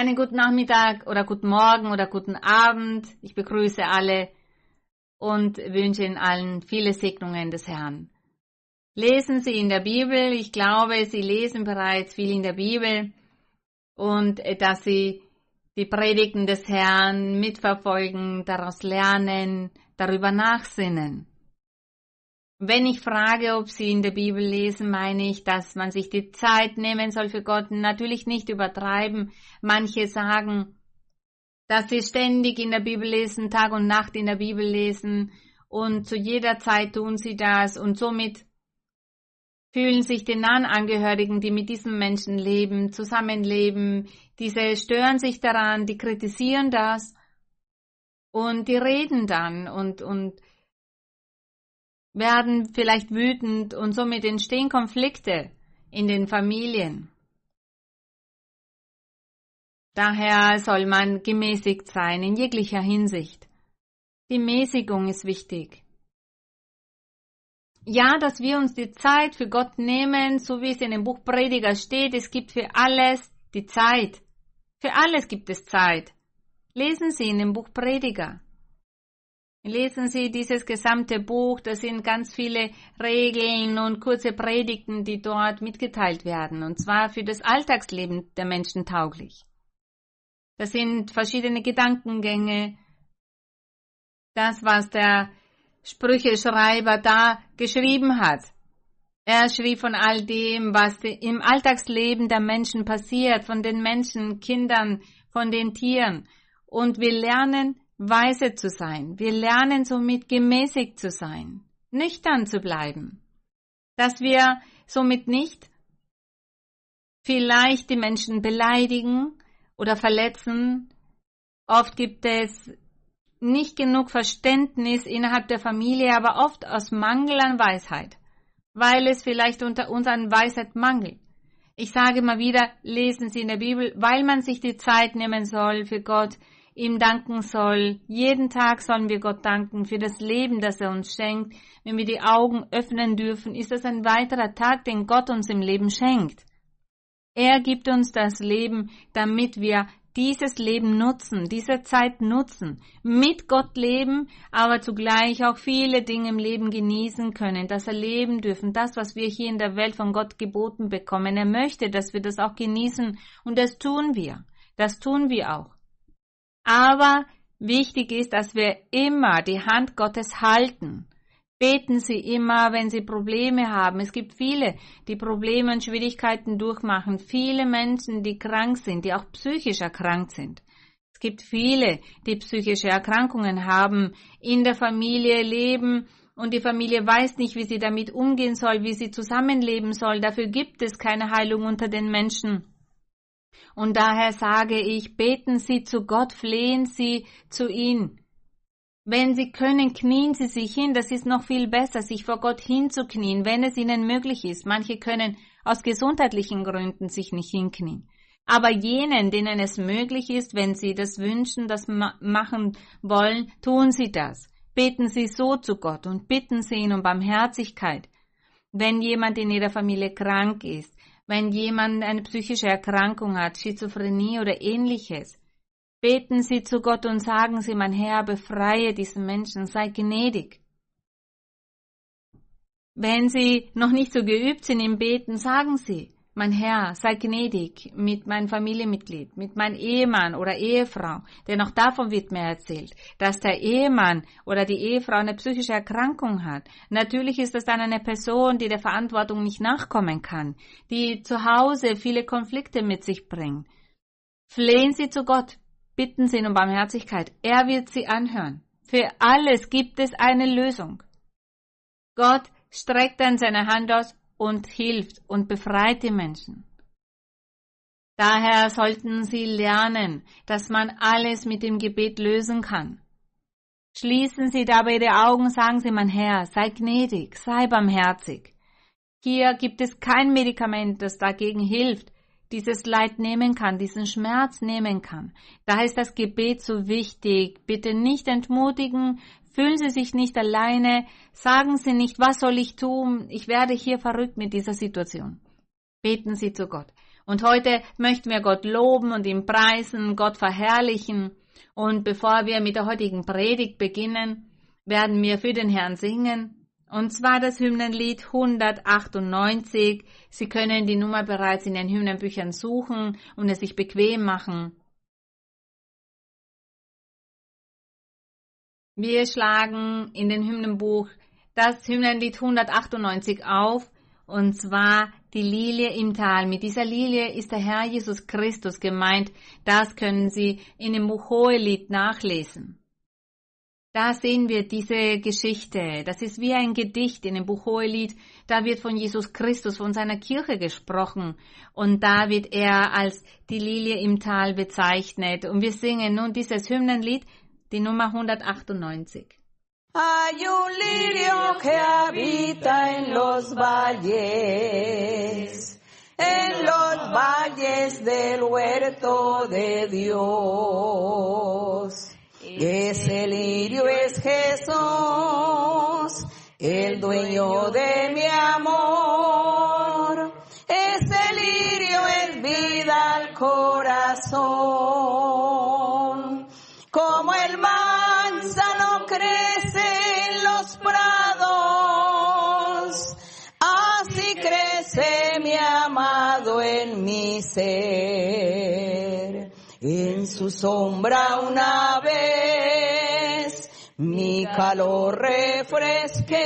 Einen guten Nachmittag oder guten Morgen oder guten Abend. Ich begrüße alle und wünsche Ihnen allen viele Segnungen des Herrn. Lesen Sie in der Bibel. Ich glaube, Sie lesen bereits viel in der Bibel und äh, dass Sie die Predigten des Herrn mitverfolgen, daraus lernen, darüber nachsinnen. Wenn ich frage, ob Sie in der Bibel lesen, meine ich, dass man sich die Zeit nehmen soll für Gott. Natürlich nicht übertreiben. Manche sagen, dass sie ständig in der Bibel lesen, Tag und Nacht in der Bibel lesen und zu jeder Zeit tun sie das und somit fühlen sich den nahen Angehörigen, die mit diesen Menschen leben, zusammenleben, diese stören sich daran, die kritisieren das und die reden dann und, und werden vielleicht wütend und somit entstehen Konflikte in den Familien. Daher soll man gemäßigt sein in jeglicher Hinsicht. Die Mäßigung ist wichtig. Ja, dass wir uns die Zeit für Gott nehmen, so wie es in dem Buch Prediger steht, es gibt für alles die Zeit. Für alles gibt es Zeit. Lesen Sie in dem Buch Prediger. Lesen Sie dieses gesamte Buch, da sind ganz viele Regeln und kurze Predigten, die dort mitgeteilt werden, und zwar für das Alltagsleben der Menschen tauglich. Das sind verschiedene Gedankengänge. Das, was der Sprücheschreiber da geschrieben hat. Er schrieb von all dem, was im Alltagsleben der Menschen passiert, von den Menschen, Kindern, von den Tieren. Und wir lernen weise zu sein. Wir lernen somit gemäßigt zu sein, nüchtern zu bleiben. Dass wir somit nicht vielleicht die Menschen beleidigen oder verletzen. Oft gibt es nicht genug Verständnis innerhalb der Familie, aber oft aus Mangel an Weisheit, weil es vielleicht unter uns an Weisheit mangelt. Ich sage mal wieder, lesen Sie in der Bibel, weil man sich die Zeit nehmen soll für Gott, ihm danken soll. Jeden Tag sollen wir Gott danken für das Leben, das er uns schenkt. Wenn wir die Augen öffnen dürfen, ist das ein weiterer Tag, den Gott uns im Leben schenkt. Er gibt uns das Leben, damit wir dieses Leben nutzen, diese Zeit nutzen, mit Gott leben, aber zugleich auch viele Dinge im Leben genießen können, das erleben dürfen, das, was wir hier in der Welt von Gott geboten bekommen. Er möchte, dass wir das auch genießen und das tun wir. Das tun wir auch. Aber wichtig ist, dass wir immer die Hand Gottes halten. Beten Sie immer, wenn Sie Probleme haben. Es gibt viele, die Probleme und Schwierigkeiten durchmachen. Viele Menschen, die krank sind, die auch psychisch erkrankt sind. Es gibt viele, die psychische Erkrankungen haben, in der Familie leben und die Familie weiß nicht, wie sie damit umgehen soll, wie sie zusammenleben soll. Dafür gibt es keine Heilung unter den Menschen. Und daher sage ich, beten Sie zu Gott, flehen Sie zu ihm. Wenn Sie können, knien Sie sich hin. Das ist noch viel besser, sich vor Gott hinzuknien, wenn es Ihnen möglich ist. Manche können aus gesundheitlichen Gründen sich nicht hinknien. Aber jenen, denen es möglich ist, wenn sie das wünschen, das ma machen wollen, tun sie das. Beten Sie so zu Gott und bitten Sie ihn um Barmherzigkeit. Wenn jemand in Ihrer Familie krank ist, wenn jemand eine psychische Erkrankung hat, Schizophrenie oder ähnliches. Beten Sie zu Gott und sagen Sie, mein Herr, befreie diesen Menschen, sei gnädig. Wenn Sie noch nicht so geübt sind im Beten, sagen Sie, mein Herr, sei gnädig mit meinem Familienmitglied, mit meinem Ehemann oder Ehefrau, denn auch davon wird mir erzählt, dass der Ehemann oder die Ehefrau eine psychische Erkrankung hat. Natürlich ist das dann eine Person, die der Verantwortung nicht nachkommen kann, die zu Hause viele Konflikte mit sich bringt. Flehen Sie zu Gott, bitten Sie ihn um Barmherzigkeit. Er wird Sie anhören. Für alles gibt es eine Lösung. Gott streckt dann seine Hand aus und hilft und befreit die Menschen. Daher sollten sie lernen, dass man alles mit dem Gebet lösen kann. Schließen Sie dabei Ihre Augen, sagen Sie, mein Herr, sei gnädig, sei barmherzig. Hier gibt es kein Medikament, das dagegen hilft, dieses Leid nehmen kann, diesen Schmerz nehmen kann. Daher ist das Gebet so wichtig. Bitte nicht entmutigen, Fühlen Sie sich nicht alleine, sagen Sie nicht, was soll ich tun, ich werde hier verrückt mit dieser Situation. Beten Sie zu Gott. Und heute möchten wir Gott loben und ihn preisen, Gott verherrlichen. Und bevor wir mit der heutigen Predigt beginnen, werden wir für den Herrn singen. Und zwar das Hymnenlied 198. Sie können die Nummer bereits in den Hymnenbüchern suchen und es sich bequem machen. Wir schlagen in den Hymnenbuch das Hymnenlied 198 auf, und zwar die Lilie im Tal. Mit dieser Lilie ist der Herr Jesus Christus gemeint. Das können Sie in dem Buch Hohelied nachlesen. Da sehen wir diese Geschichte. Das ist wie ein Gedicht in dem Buch Hohelied. Da wird von Jesus Christus, von seiner Kirche gesprochen. Und da wird er als die Lilie im Tal bezeichnet. Und wir singen nun dieses Hymnenlied, die Nummer 198. Hay un lirio que habita en los valles, en los valles del huerto de Dios. Ese lirio es Jesús, el dueño de mi amor. Ese lirio es vida al corazón. En su sombra una vez mi calor refresqué.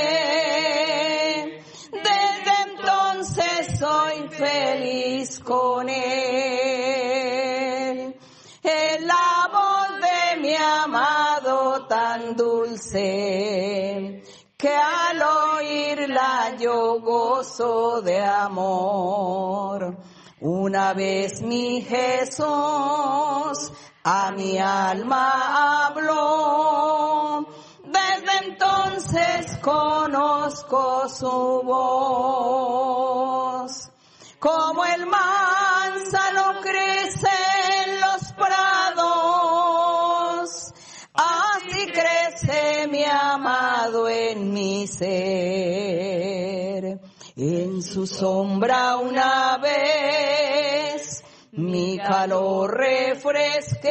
Desde entonces soy feliz con él. Es la voz de mi amado tan dulce que al oírla yo gozo de amor. Una vez mi Jesús a mi alma habló, desde entonces conozco su voz. Como el manzano crece en los prados, así crece mi amado en mi ser. En su sombra una vez mi calor refresqué.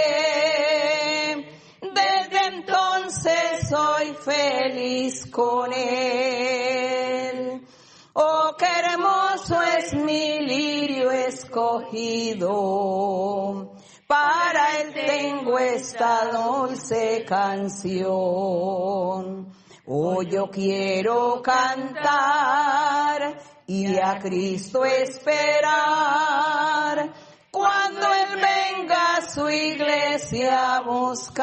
Desde entonces soy feliz con él. Oh, qué hermoso es mi lirio escogido. Para él tengo esta dulce canción. Oh, yo quiero cantar y a Cristo esperar cuando Él venga a su iglesia a buscar.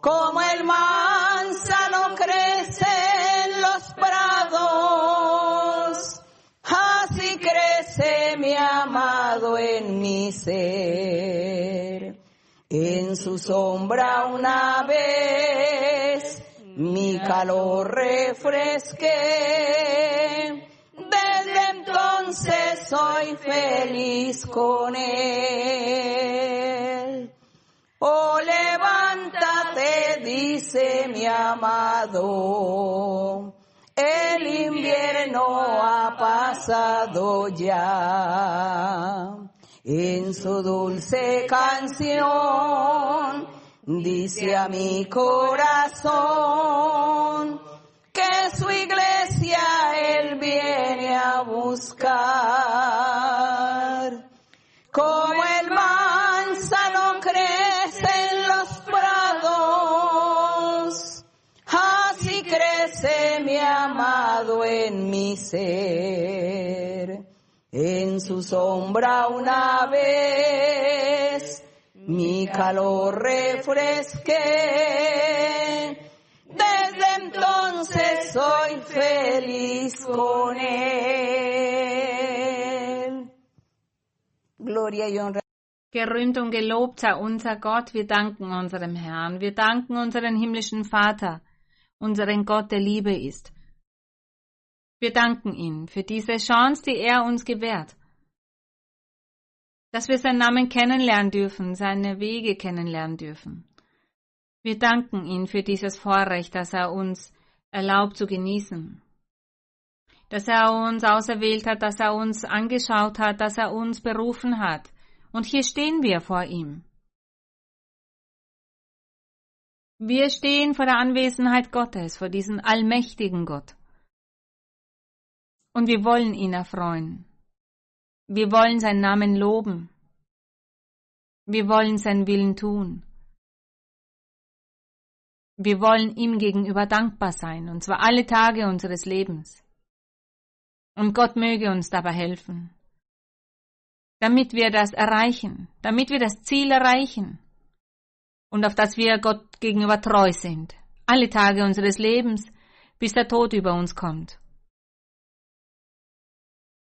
Como el manzano crece en los prados, así crece mi amado en mi ser. En su sombra una vez mi calor refresqué. Desde entonces soy feliz con él. Oh, levántate, dice mi amado. El invierno ha pasado ya. En su dulce canción dice a mi corazón que su iglesia él viene a buscar. Como el manzano crece en los prados, así crece mi amado en mi ser. En su sombra una vez mi calor refresqué. Desde entonces soy feliz con él. Gloria y honra. Gerühmt und gelobt sei unser Gott, wir danken unserem Herrn, wir danken unseren himmlischen Vater, unseren Gott, der Liebe ist. Wir danken ihm für diese Chance, die er uns gewährt, dass wir seinen Namen kennenlernen dürfen, seine Wege kennenlernen dürfen. Wir danken ihm für dieses Vorrecht, das er uns erlaubt zu genießen. dass er uns auserwählt hat, dass er uns angeschaut hat, dass er uns berufen hat. Und hier stehen wir vor ihm. Wir stehen vor der Anwesenheit Gottes, vor diesem allmächtigen Gott. Und wir wollen ihn erfreuen. Wir wollen seinen Namen loben. Wir wollen seinen Willen tun. Wir wollen ihm gegenüber dankbar sein, und zwar alle Tage unseres Lebens. Und Gott möge uns dabei helfen, damit wir das erreichen, damit wir das Ziel erreichen und auf das wir Gott gegenüber treu sind, alle Tage unseres Lebens, bis der Tod über uns kommt.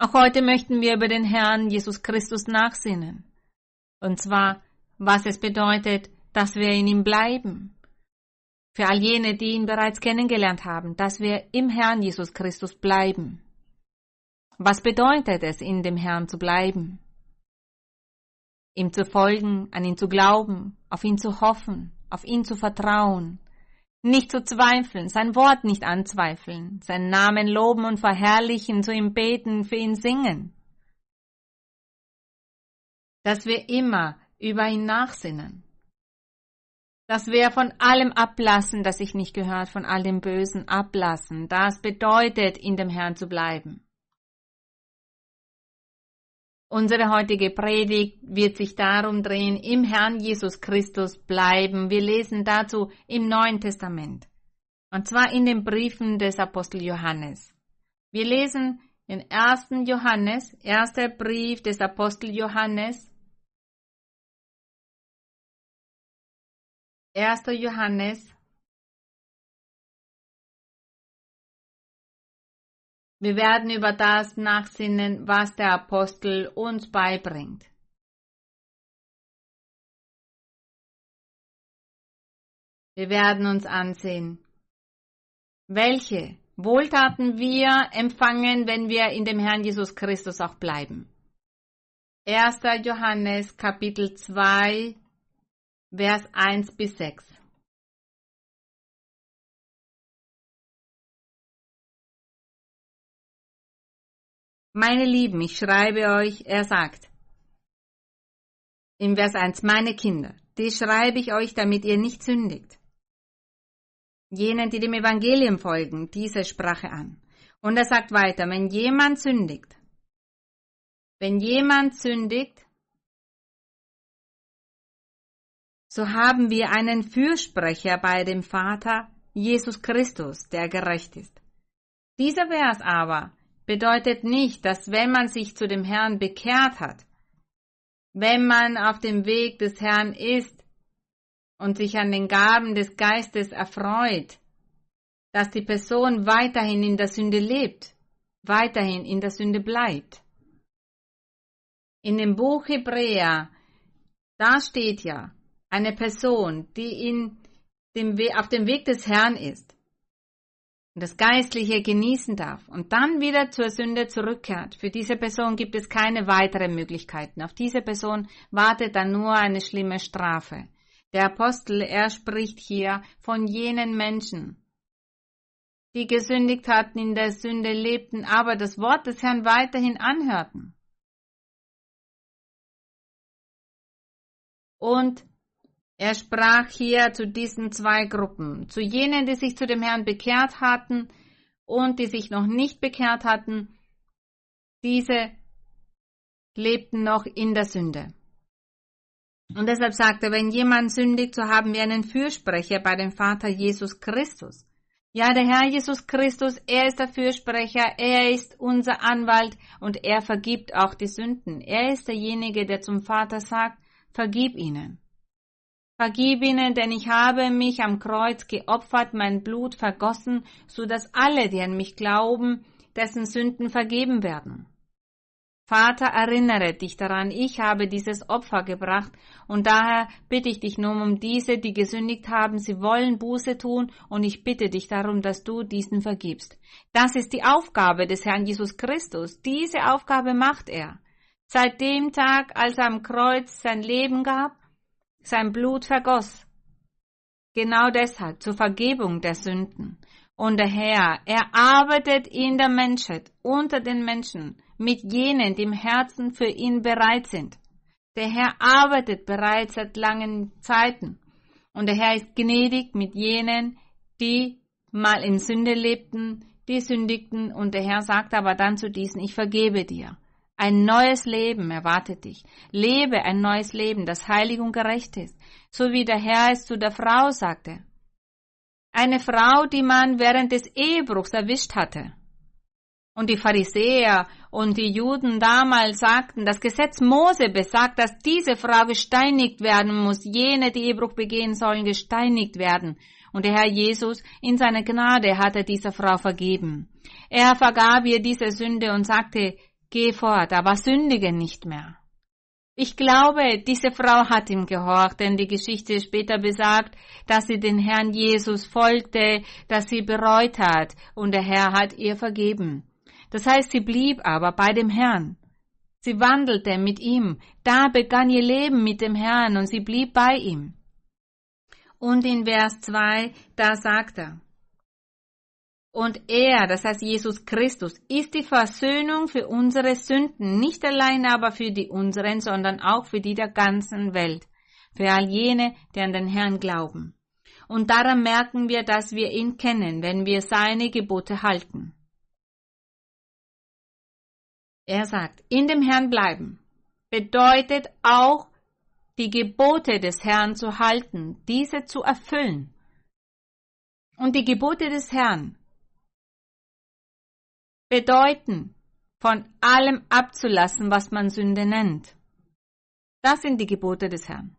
Auch heute möchten wir über den Herrn Jesus Christus nachsinnen, und zwar, was es bedeutet, dass wir in ihm bleiben, für all jene, die ihn bereits kennengelernt haben, dass wir im Herrn Jesus Christus bleiben. Was bedeutet es, in dem Herrn zu bleiben? Ihm zu folgen, an ihn zu glauben, auf ihn zu hoffen, auf ihn zu vertrauen, nicht zu zweifeln, sein Wort nicht anzweifeln, seinen Namen loben und verherrlichen, zu ihm beten, für ihn singen. Dass wir immer über ihn nachsinnen dass wir von allem ablassen, das sich nicht gehört, von all dem Bösen ablassen. Das bedeutet, in dem Herrn zu bleiben. Unsere heutige Predigt wird sich darum drehen, im Herrn Jesus Christus bleiben. Wir lesen dazu im Neuen Testament. Und zwar in den Briefen des Apostel Johannes. Wir lesen in 1. Johannes, erster Brief des Apostel Johannes, 1. Johannes Wir werden über das nachsinnen, was der Apostel uns beibringt. Wir werden uns ansehen, welche Wohltaten wir empfangen, wenn wir in dem Herrn Jesus Christus auch bleiben. 1. Johannes Kapitel 2 Vers 1 bis 6. Meine Lieben, ich schreibe euch, er sagt, im Vers 1, meine Kinder, die schreibe ich euch, damit ihr nicht sündigt. Jenen, die dem Evangelium folgen, diese Sprache an. Und er sagt weiter, wenn jemand sündigt, wenn jemand sündigt, so haben wir einen Fürsprecher bei dem Vater, Jesus Christus, der gerecht ist. Dieser Vers aber bedeutet nicht, dass wenn man sich zu dem Herrn bekehrt hat, wenn man auf dem Weg des Herrn ist und sich an den Gaben des Geistes erfreut, dass die Person weiterhin in der Sünde lebt, weiterhin in der Sünde bleibt. In dem Buch Hebräer, da steht ja, eine Person, die in dem auf dem Weg des Herrn ist und das Geistliche genießen darf und dann wieder zur Sünde zurückkehrt, für diese Person gibt es keine weiteren Möglichkeiten. Auf diese Person wartet dann nur eine schlimme Strafe. Der Apostel, er spricht hier von jenen Menschen, die gesündigt hatten, in der Sünde lebten, aber das Wort des Herrn weiterhin anhörten. Und er sprach hier zu diesen zwei Gruppen, zu jenen, die sich zu dem Herrn bekehrt hatten und die sich noch nicht bekehrt hatten. Diese lebten noch in der Sünde. Und deshalb sagt er, wenn jemand sündigt, so haben wir einen Fürsprecher bei dem Vater Jesus Christus. Ja, der Herr Jesus Christus, er ist der Fürsprecher, er ist unser Anwalt und er vergibt auch die Sünden. Er ist derjenige, der zum Vater sagt, vergib ihnen. Vergib ihnen, denn ich habe mich am Kreuz geopfert, mein Blut vergossen, so dass alle, die an mich glauben, dessen Sünden vergeben werden. Vater, erinnere dich daran, ich habe dieses Opfer gebracht, und daher bitte ich dich nun um diese, die gesündigt haben, sie wollen Buße tun, und ich bitte dich darum, dass du diesen vergibst. Das ist die Aufgabe des Herrn Jesus Christus. Diese Aufgabe macht er. Seit dem Tag, als er am Kreuz sein Leben gab, sein Blut vergoss. Genau deshalb zur Vergebung der Sünden. Und der Herr, er arbeitet in der Menschheit, unter den Menschen, mit jenen, die im Herzen für ihn bereit sind. Der Herr arbeitet bereits seit langen Zeiten. Und der Herr ist gnädig mit jenen, die mal in Sünde lebten, die sündigten. Und der Herr sagt aber dann zu diesen, ich vergebe dir. Ein neues Leben erwartet dich. Lebe ein neues Leben, das heilig und gerecht ist. So wie der Herr es zu der Frau sagte. Eine Frau, die man während des Ehebruchs erwischt hatte. Und die Pharisäer und die Juden damals sagten, das Gesetz Mose besagt, dass diese Frau gesteinigt werden muss. Jene, die Ehebruch begehen sollen, gesteinigt werden. Und der Herr Jesus in seiner Gnade hatte dieser Frau vergeben. Er vergab ihr diese Sünde und sagte, geh fort, aber sündige nicht mehr. Ich glaube, diese Frau hat ihm gehorcht, denn die Geschichte später besagt, dass sie den Herrn Jesus folgte, dass sie bereut hat und der Herr hat ihr vergeben. Das heißt, sie blieb aber bei dem Herrn. Sie wandelte mit ihm, da begann ihr Leben mit dem Herrn und sie blieb bei ihm. Und in Vers 2, da sagt er, und er, das heißt Jesus Christus, ist die Versöhnung für unsere Sünden, nicht allein aber für die unseren, sondern auch für die der ganzen Welt, für all jene, die an den Herrn glauben. Und daran merken wir, dass wir ihn kennen, wenn wir seine Gebote halten. Er sagt, in dem Herrn bleiben bedeutet auch, die Gebote des Herrn zu halten, diese zu erfüllen. Und die Gebote des Herrn bedeuten, von allem abzulassen, was man Sünde nennt. Das sind die Gebote des Herrn.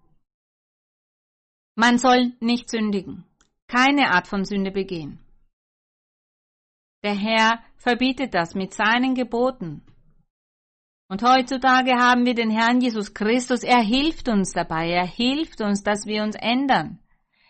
Man soll nicht sündigen, keine Art von Sünde begehen. Der Herr verbietet das mit seinen Geboten. Und heutzutage haben wir den Herrn Jesus Christus, er hilft uns dabei, er hilft uns, dass wir uns ändern.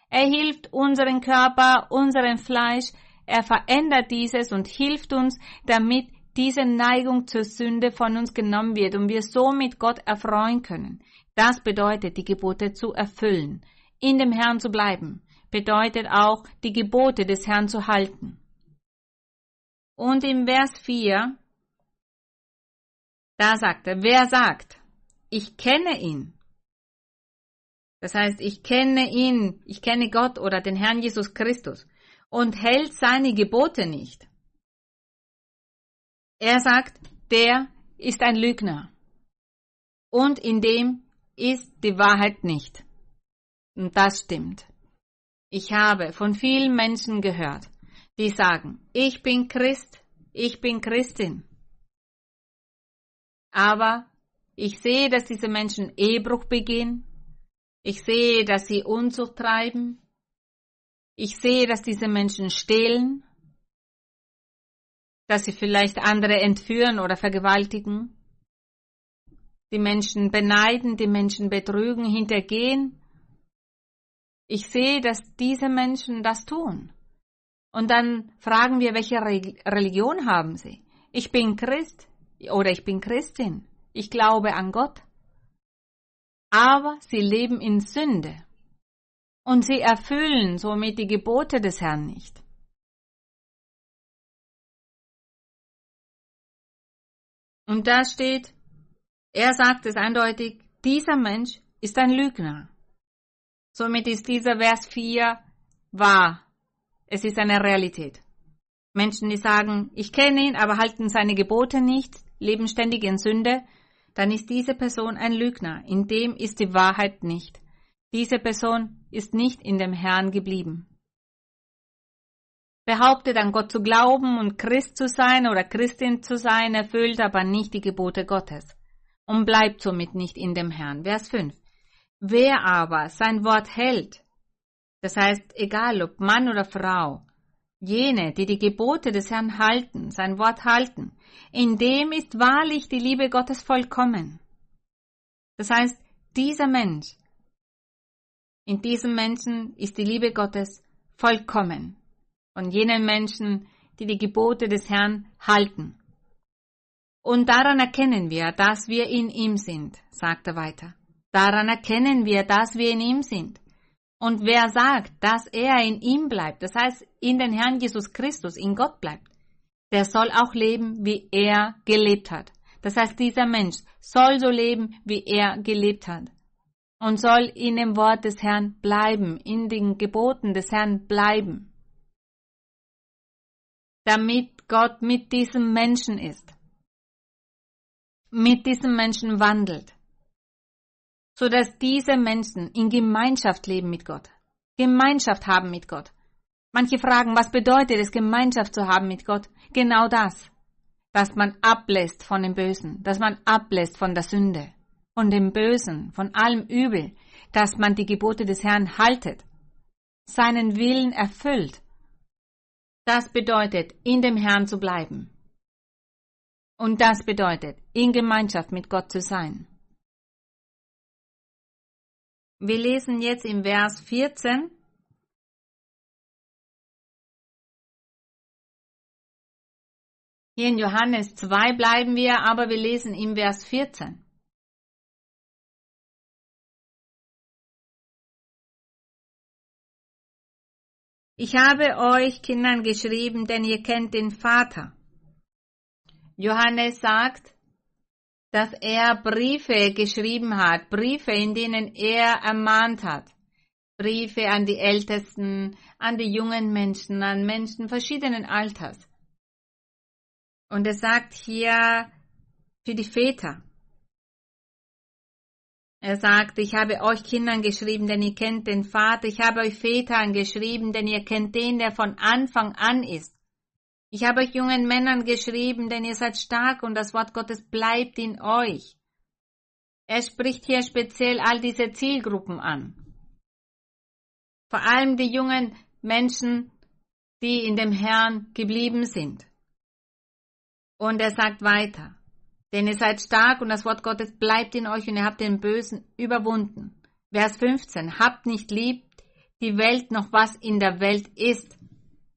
Er hilft unseren Körper, unseren Fleisch, er verändert dieses und hilft uns, damit diese Neigung zur Sünde von uns genommen wird und wir somit Gott erfreuen können. Das bedeutet, die Gebote zu erfüllen. In dem Herrn zu bleiben, bedeutet auch, die Gebote des Herrn zu halten. Und im Vers 4, da sagt er, wer sagt, ich kenne ihn. Das heißt, ich kenne ihn, ich kenne Gott oder den Herrn Jesus Christus und hält seine Gebote nicht. Er sagt, der ist ein Lügner. Und in dem ist die Wahrheit nicht. Und das stimmt. Ich habe von vielen Menschen gehört, die sagen, ich bin Christ, ich bin Christin. Aber ich sehe, dass diese Menschen Ehebruch begehen. Ich sehe, dass sie Unzucht treiben. Ich sehe, dass diese Menschen stehlen, dass sie vielleicht andere entführen oder vergewaltigen, die Menschen beneiden, die Menschen betrügen, hintergehen. Ich sehe, dass diese Menschen das tun. Und dann fragen wir, welche Religion haben sie? Ich bin Christ oder ich bin Christin. Ich glaube an Gott. Aber sie leben in Sünde und sie erfüllen somit die Gebote des Herrn nicht. Und da steht, er sagt es eindeutig, dieser Mensch ist ein Lügner. Somit ist dieser Vers 4 wahr. Es ist eine Realität. Menschen, die sagen, ich kenne ihn, aber halten seine Gebote nicht, leben ständig in Sünde, dann ist diese Person ein Lügner. In dem ist die Wahrheit nicht. Diese Person ist nicht in dem Herrn geblieben. Behauptet an Gott zu glauben und Christ zu sein oder Christin zu sein, erfüllt aber nicht die Gebote Gottes und bleibt somit nicht in dem Herrn. Vers 5. Wer aber sein Wort hält, das heißt, egal ob Mann oder Frau, jene, die die Gebote des Herrn halten, sein Wort halten, in dem ist wahrlich die Liebe Gottes vollkommen. Das heißt, dieser Mensch in diesem Menschen ist die Liebe Gottes vollkommen. Von jenen Menschen, die die Gebote des Herrn halten. Und daran erkennen wir, dass wir in ihm sind, sagt er weiter. Daran erkennen wir, dass wir in ihm sind. Und wer sagt, dass er in ihm bleibt, das heißt in den Herrn Jesus Christus, in Gott bleibt, der soll auch leben, wie er gelebt hat. Das heißt, dieser Mensch soll so leben, wie er gelebt hat. Und soll in dem Wort des Herrn bleiben, in den Geboten des Herrn bleiben. Damit Gott mit diesem Menschen ist. Mit diesem Menschen wandelt so dass diese Menschen in Gemeinschaft leben mit Gott, Gemeinschaft haben mit Gott. Manche fragen, was bedeutet es, Gemeinschaft zu haben mit Gott? Genau das, dass man ablässt von dem Bösen, dass man ablässt von der Sünde, von dem Bösen, von allem Übel, dass man die Gebote des Herrn haltet, seinen Willen erfüllt. Das bedeutet, in dem Herrn zu bleiben. Und das bedeutet, in Gemeinschaft mit Gott zu sein. Wir lesen jetzt im Vers 14. Hier in Johannes 2 bleiben wir, aber wir lesen im Vers 14. Ich habe euch Kindern geschrieben, denn ihr kennt den Vater. Johannes sagt, dass er Briefe geschrieben hat, Briefe, in denen er ermahnt hat. Briefe an die Ältesten, an die jungen Menschen, an Menschen verschiedenen Alters. Und er sagt hier für die Väter. Er sagt, ich habe euch Kindern geschrieben, denn ihr kennt den Vater. Ich habe euch Vätern geschrieben, denn ihr kennt den, der von Anfang an ist. Ich habe euch jungen Männern geschrieben, denn ihr seid stark und das Wort Gottes bleibt in euch. Er spricht hier speziell all diese Zielgruppen an. Vor allem die jungen Menschen, die in dem Herrn geblieben sind. Und er sagt weiter, denn ihr seid stark und das Wort Gottes bleibt in euch und ihr habt den Bösen überwunden. Vers 15, habt nicht lieb die Welt noch was in der Welt ist.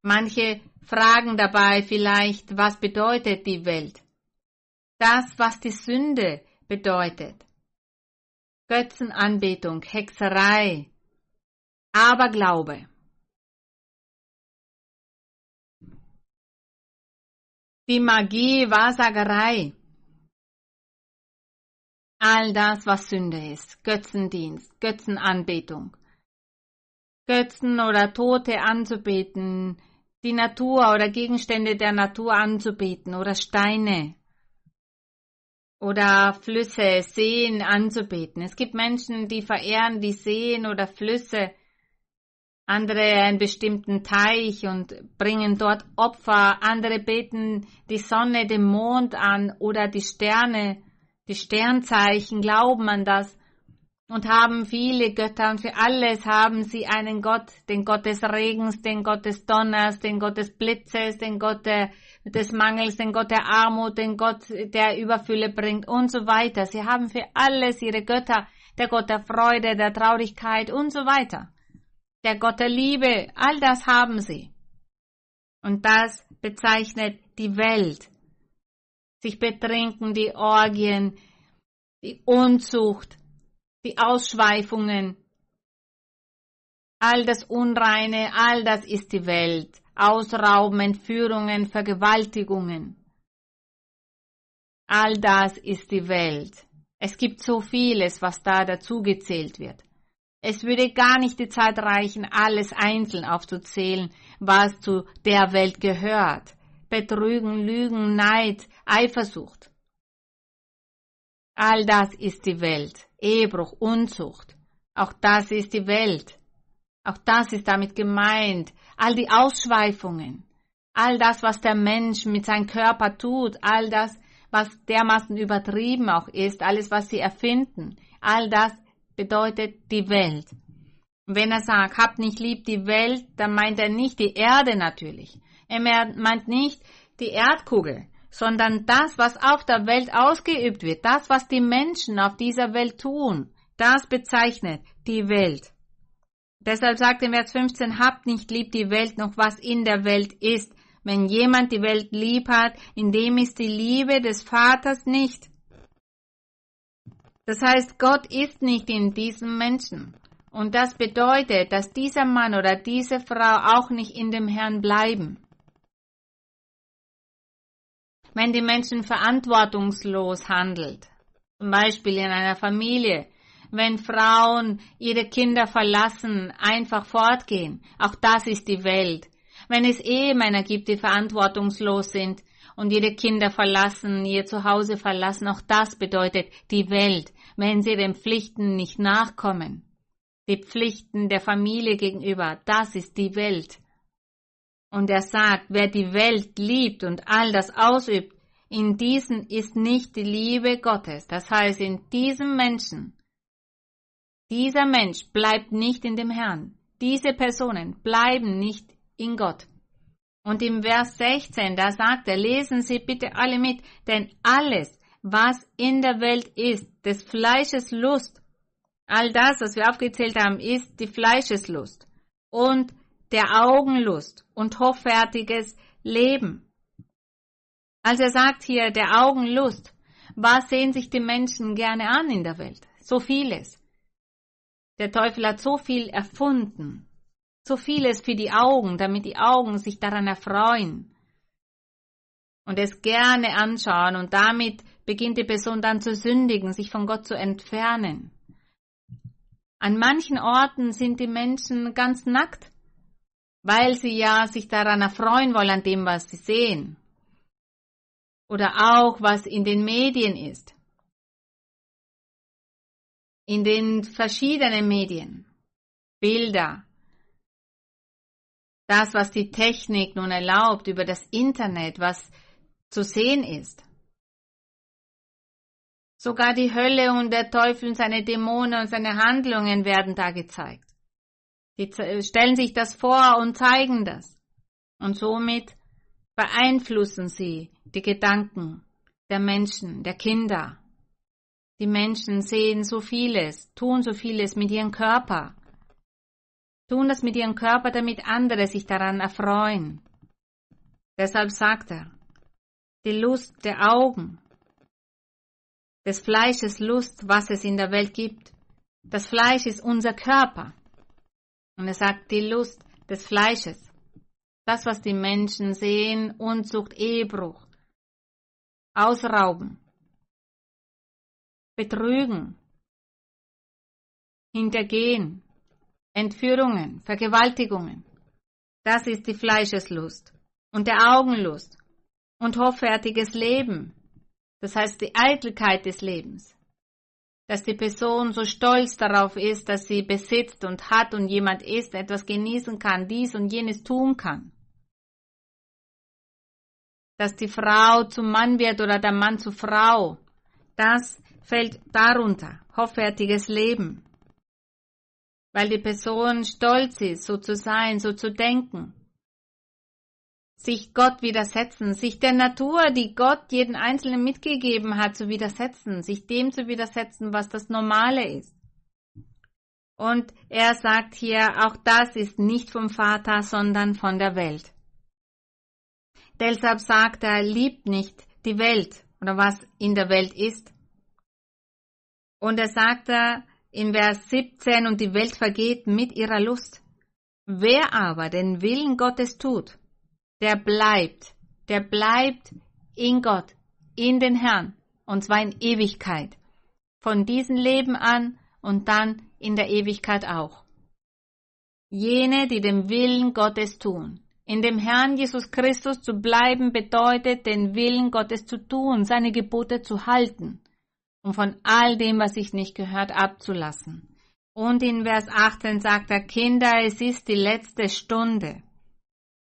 Manche fragen dabei vielleicht, was bedeutet die Welt? Das, was die Sünde bedeutet. Götzenanbetung, Hexerei, Aberglaube. Die Magie, Wahrsagerei. All das, was Sünde ist. Götzendienst, Götzenanbetung. Götzen oder Tote anzubeten, die Natur oder Gegenstände der Natur anzubeten oder Steine oder Flüsse, Seen anzubeten. Es gibt Menschen, die verehren die Seen oder Flüsse, andere einen bestimmten Teich und bringen dort Opfer, andere beten die Sonne, den Mond an oder die Sterne, die Sternzeichen, glauben an das und haben viele Götter und für alles haben sie einen Gott, den Gott des Regens, den Gott des Donners, den Gott des Blitzes, den Gott des Mangels, den Gott der Armut, den Gott, der Überfülle bringt und so weiter. Sie haben für alles ihre Götter, der Gott der Freude, der Traurigkeit und so weiter. Der Gott der Liebe, all das haben sie. Und das bezeichnet die Welt. Sich betrinken, die Orgien, die Unzucht, die Ausschweifungen, all das Unreine, all das ist die Welt. Ausrauben, Entführungen, Vergewaltigungen. All das ist die Welt. Es gibt so vieles, was da dazugezählt wird. Es würde gar nicht die Zeit reichen, alles einzeln aufzuzählen, was zu der Welt gehört. Betrügen, Lügen, Neid, Eifersucht. All das ist die Welt. Ehebruch, Unzucht. Auch das ist die Welt. Auch das ist damit gemeint. All die Ausschweifungen. All das, was der Mensch mit seinem Körper tut. All das, was dermaßen übertrieben auch ist. Alles, was sie erfinden. All das bedeutet die Welt. Wenn er sagt, habt nicht lieb die Welt, dann meint er nicht die Erde natürlich. Er meint nicht die Erdkugel sondern das, was auf der Welt ausgeübt wird, das, was die Menschen auf dieser Welt tun, das bezeichnet die Welt. Deshalb sagt in Vers 15, habt nicht lieb die Welt noch was in der Welt ist. Wenn jemand die Welt lieb hat, in dem ist die Liebe des Vaters nicht. Das heißt, Gott ist nicht in diesem Menschen. Und das bedeutet, dass dieser Mann oder diese Frau auch nicht in dem Herrn bleiben. Wenn die Menschen verantwortungslos handelt, zum Beispiel in einer Familie, wenn Frauen ihre Kinder verlassen, einfach fortgehen, auch das ist die Welt. Wenn es Ehemänner gibt, die verantwortungslos sind und ihre Kinder verlassen, ihr Zuhause verlassen, auch das bedeutet die Welt, wenn sie den Pflichten nicht nachkommen die Pflichten der Familie gegenüber, das ist die Welt. Und er sagt, wer die Welt liebt und all das ausübt, in diesen ist nicht die Liebe Gottes. Das heißt, in diesem Menschen, dieser Mensch bleibt nicht in dem Herrn. Diese Personen bleiben nicht in Gott. Und im Vers 16, da sagt er, lesen Sie bitte alle mit, denn alles, was in der Welt ist, des Fleisches Lust All das, was wir aufgezählt haben, ist die Fleischeslust und der Augenlust und hoffärtiges Leben. Also er sagt hier, der Augenlust, was sehen sich die Menschen gerne an in der Welt? So vieles. Der Teufel hat so viel erfunden, so vieles für die Augen, damit die Augen sich daran erfreuen und es gerne anschauen und damit beginnt die Person dann zu sündigen, sich von Gott zu entfernen. An manchen Orten sind die Menschen ganz nackt, weil sie ja sich daran erfreuen wollen, an dem, was sie sehen. Oder auch, was in den Medien ist. In den verschiedenen Medien. Bilder. Das, was die Technik nun erlaubt über das Internet, was zu sehen ist. Sogar die Hölle und der Teufel und seine Dämonen und seine Handlungen werden da gezeigt. Die stellen sich das vor und zeigen das. Und somit beeinflussen sie die Gedanken der Menschen, der Kinder. Die Menschen sehen so vieles, tun so vieles mit ihrem Körper, tun das mit ihrem Körper, damit andere sich daran erfreuen. Deshalb sagt er, die Lust der Augen, des Fleisches Lust, was es in der Welt gibt. Das Fleisch ist unser Körper. Und er sagt die Lust des Fleisches. Das, was die Menschen sehen, Unzucht, Ehebruch, Ausrauben, Betrügen, Hintergehen, Entführungen, Vergewaltigungen. Das ist die Fleischeslust und der Augenlust und hoffärtiges Leben, das heißt die Eitelkeit des Lebens. Dass die Person so stolz darauf ist, dass sie besitzt und hat und jemand ist, etwas genießen kann, dies und jenes tun kann. Dass die Frau zum Mann wird oder der Mann zur Frau, das fällt darunter. Hoffärtiges Leben. Weil die Person stolz ist, so zu sein, so zu denken sich Gott widersetzen, sich der Natur, die Gott jeden Einzelnen mitgegeben hat, zu widersetzen, sich dem zu widersetzen, was das Normale ist. Und er sagt hier, auch das ist nicht vom Vater, sondern von der Welt. Deshalb sagt er, liebt nicht die Welt oder was in der Welt ist. Und er sagt er in Vers 17, und die Welt vergeht mit ihrer Lust. Wer aber den Willen Gottes tut, der bleibt, der bleibt in Gott, in den Herrn, und zwar in Ewigkeit. Von diesem Leben an und dann in der Ewigkeit auch. Jene, die den Willen Gottes tun. In dem Herrn Jesus Christus zu bleiben bedeutet, den Willen Gottes zu tun, seine Gebote zu halten und von all dem, was sich nicht gehört, abzulassen. Und in Vers 18 sagt er, Kinder, es ist die letzte Stunde.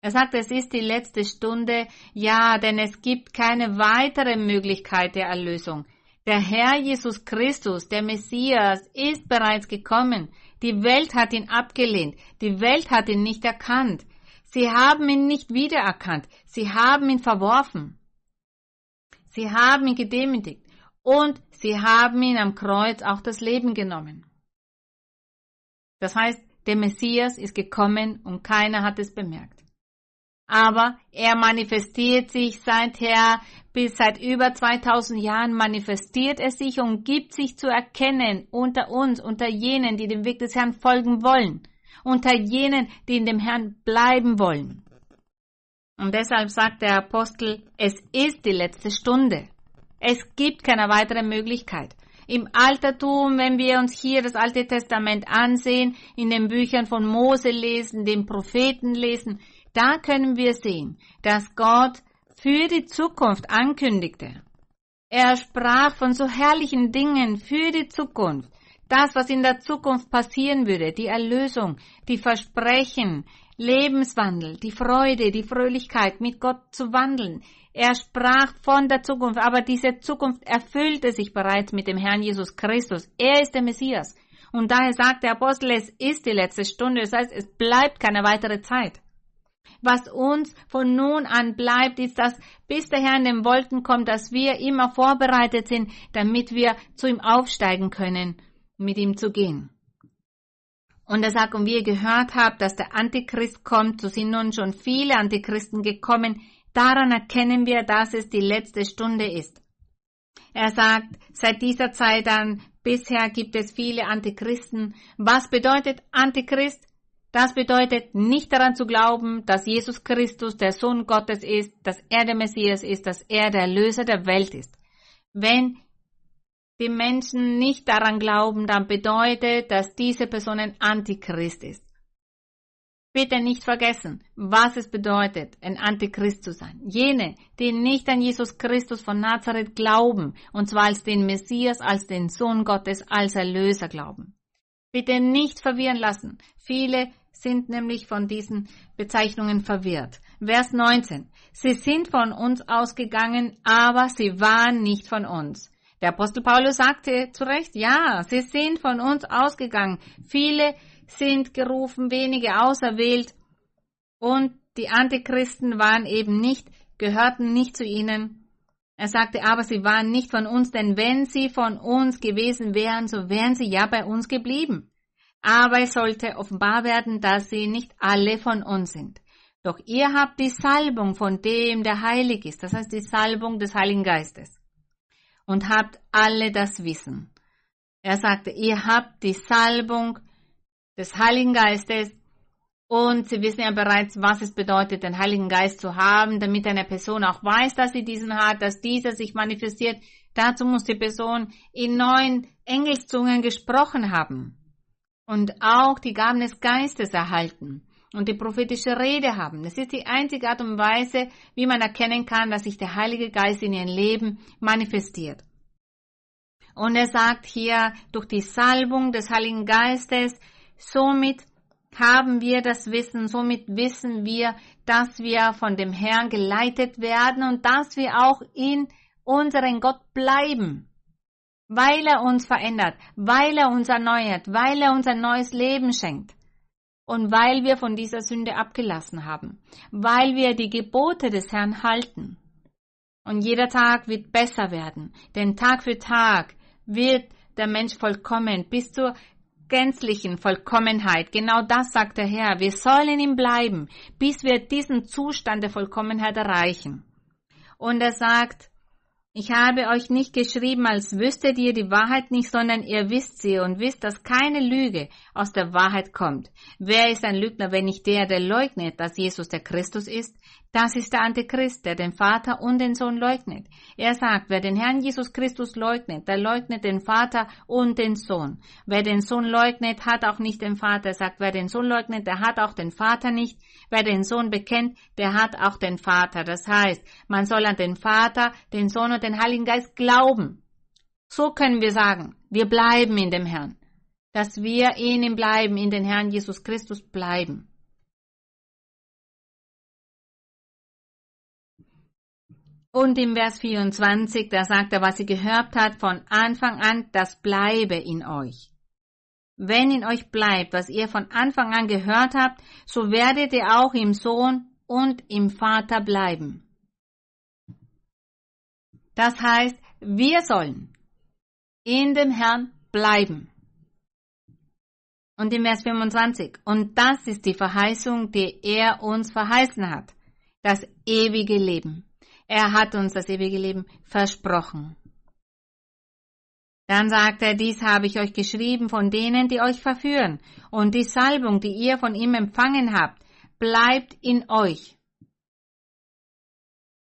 Er sagt, es ist die letzte Stunde, ja, denn es gibt keine weitere Möglichkeit der Erlösung. Der Herr Jesus Christus, der Messias, ist bereits gekommen. Die Welt hat ihn abgelehnt. Die Welt hat ihn nicht erkannt. Sie haben ihn nicht wiedererkannt. Sie haben ihn verworfen. Sie haben ihn gedemütigt. Und sie haben ihn am Kreuz auch das Leben genommen. Das heißt, der Messias ist gekommen und keiner hat es bemerkt. Aber er manifestiert sich seither bis seit über 2000 Jahren manifestiert er sich und gibt sich zu erkennen unter uns, unter jenen, die dem Weg des Herrn folgen wollen, unter jenen, die in dem Herrn bleiben wollen. Und deshalb sagt der Apostel, es ist die letzte Stunde. Es gibt keine weitere Möglichkeit. Im Altertum, wenn wir uns hier das Alte Testament ansehen, in den Büchern von Mose lesen, den Propheten lesen, da können wir sehen, dass Gott für die Zukunft ankündigte. Er sprach von so herrlichen Dingen für die Zukunft. Das, was in der Zukunft passieren würde, die Erlösung, die Versprechen, Lebenswandel, die Freude, die Fröhlichkeit, mit Gott zu wandeln. Er sprach von der Zukunft, aber diese Zukunft erfüllte sich bereits mit dem Herrn Jesus Christus. Er ist der Messias. Und daher sagt der Apostel, es ist die letzte Stunde, das heißt, es bleibt keine weitere Zeit. Was uns von nun an bleibt, ist, dass bis der Herr in den Wolken kommt, dass wir immer vorbereitet sind, damit wir zu ihm aufsteigen können, mit ihm zu gehen. Und er sagt, und wie ihr gehört habt, dass der Antichrist kommt, so sind nun schon viele Antichristen gekommen. Daran erkennen wir, dass es die letzte Stunde ist. Er sagt, seit dieser Zeit an bisher gibt es viele Antichristen. Was bedeutet Antichrist? Das bedeutet nicht daran zu glauben, dass Jesus Christus der Sohn Gottes ist, dass er der Messias ist, dass er der Erlöser der Welt ist. Wenn die Menschen nicht daran glauben, dann bedeutet, dass diese Person ein Antichrist ist. Bitte nicht vergessen, was es bedeutet, ein Antichrist zu sein. Jene, die nicht an Jesus Christus von Nazareth glauben, und zwar als den Messias, als den Sohn Gottes, als Erlöser glauben. Bitte nicht verwirren lassen. Viele sind nämlich von diesen Bezeichnungen verwirrt. Vers 19. Sie sind von uns ausgegangen, aber sie waren nicht von uns. Der Apostel Paulus sagte zu Recht, ja, sie sind von uns ausgegangen. Viele sind gerufen, wenige auserwählt und die Antichristen waren eben nicht, gehörten nicht zu ihnen. Er sagte aber, sie waren nicht von uns, denn wenn sie von uns gewesen wären, so wären sie ja bei uns geblieben. Aber es sollte offenbar werden, dass sie nicht alle von uns sind. Doch ihr habt die Salbung von dem, der heilig ist, das heißt die Salbung des Heiligen Geistes. Und habt alle das Wissen. Er sagte, ihr habt die Salbung des Heiligen Geistes und sie wissen ja bereits, was es bedeutet, den Heiligen Geist zu haben, damit eine Person auch weiß, dass sie diesen hat, dass dieser sich manifestiert. Dazu muss die Person in neuen Engelszungen gesprochen haben und auch die Gaben des Geistes erhalten und die prophetische Rede haben. Das ist die einzige Art und Weise, wie man erkennen kann, dass sich der Heilige Geist in ihrem Leben manifestiert. Und er sagt hier, durch die Salbung des Heiligen Geistes, somit haben wir das Wissen, somit wissen wir, dass wir von dem Herrn geleitet werden und dass wir auch in unseren Gott bleiben. Weil er uns verändert, weil er uns erneuert, weil er uns ein neues Leben schenkt. Und weil wir von dieser Sünde abgelassen haben, weil wir die Gebote des Herrn halten. Und jeder Tag wird besser werden, denn Tag für Tag wird der Mensch vollkommen. Bis zur gänzlichen Vollkommenheit. Genau das sagt der Herr. Wir sollen ihm bleiben, bis wir diesen Zustand der Vollkommenheit erreichen. Und er sagt, ich habe euch nicht geschrieben, als wüsstet ihr die Wahrheit nicht, sondern ihr wisst sie und wisst, dass keine Lüge aus der Wahrheit kommt. Wer ist ein Lügner, wenn nicht der, der leugnet, dass Jesus der Christus ist? Das ist der Antichrist, der den Vater und den Sohn leugnet. Er sagt, wer den Herrn Jesus Christus leugnet, der leugnet den Vater und den Sohn. Wer den Sohn leugnet, hat auch nicht den Vater. Er sagt, wer den Sohn leugnet, der hat auch den Vater nicht. Wer den Sohn bekennt, der hat auch den Vater. Das heißt, man soll an den Vater, den Sohn und den Heiligen Geist glauben. So können wir sagen, wir bleiben in dem Herrn. Dass wir in ihm bleiben, in den Herrn Jesus Christus bleiben. Und im Vers 24, da sagt er, was ihr gehört hat von Anfang an, das bleibe in euch. Wenn in euch bleibt, was ihr von Anfang an gehört habt, so werdet ihr auch im Sohn und im Vater bleiben. Das heißt, wir sollen in dem Herrn bleiben. Und im Vers 25, und das ist die Verheißung, die er uns verheißen hat. das ewige Leben. Er hat uns das ewige Leben versprochen. Dann sagt er, dies habe ich euch geschrieben von denen, die euch verführen. Und die Salbung, die ihr von ihm empfangen habt, bleibt in euch.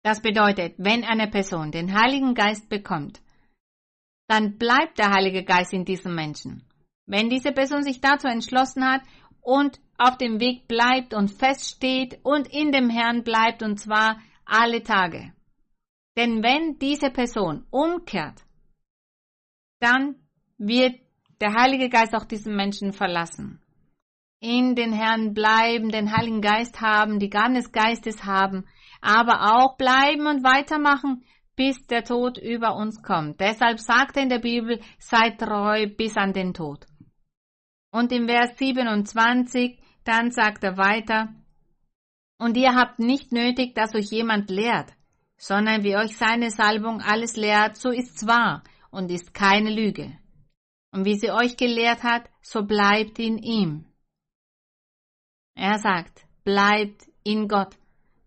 Das bedeutet, wenn eine Person den Heiligen Geist bekommt, dann bleibt der Heilige Geist in diesem Menschen. Wenn diese Person sich dazu entschlossen hat und auf dem Weg bleibt und feststeht und in dem Herrn bleibt und zwar alle Tage. Denn wenn diese Person umkehrt, dann wird der Heilige Geist auch diesen Menschen verlassen. In den Herrn bleiben, den Heiligen Geist haben, die Gaben des Geistes haben, aber auch bleiben und weitermachen, bis der Tod über uns kommt. Deshalb sagt er in der Bibel, seid treu bis an den Tod. Und im Vers 27, dann sagt er weiter, und ihr habt nicht nötig, dass euch jemand lehrt, sondern wie euch seine Salbung alles lehrt, so ist's wahr und ist keine Lüge. Und wie sie euch gelehrt hat, so bleibt in ihm. Er sagt, bleibt in Gott,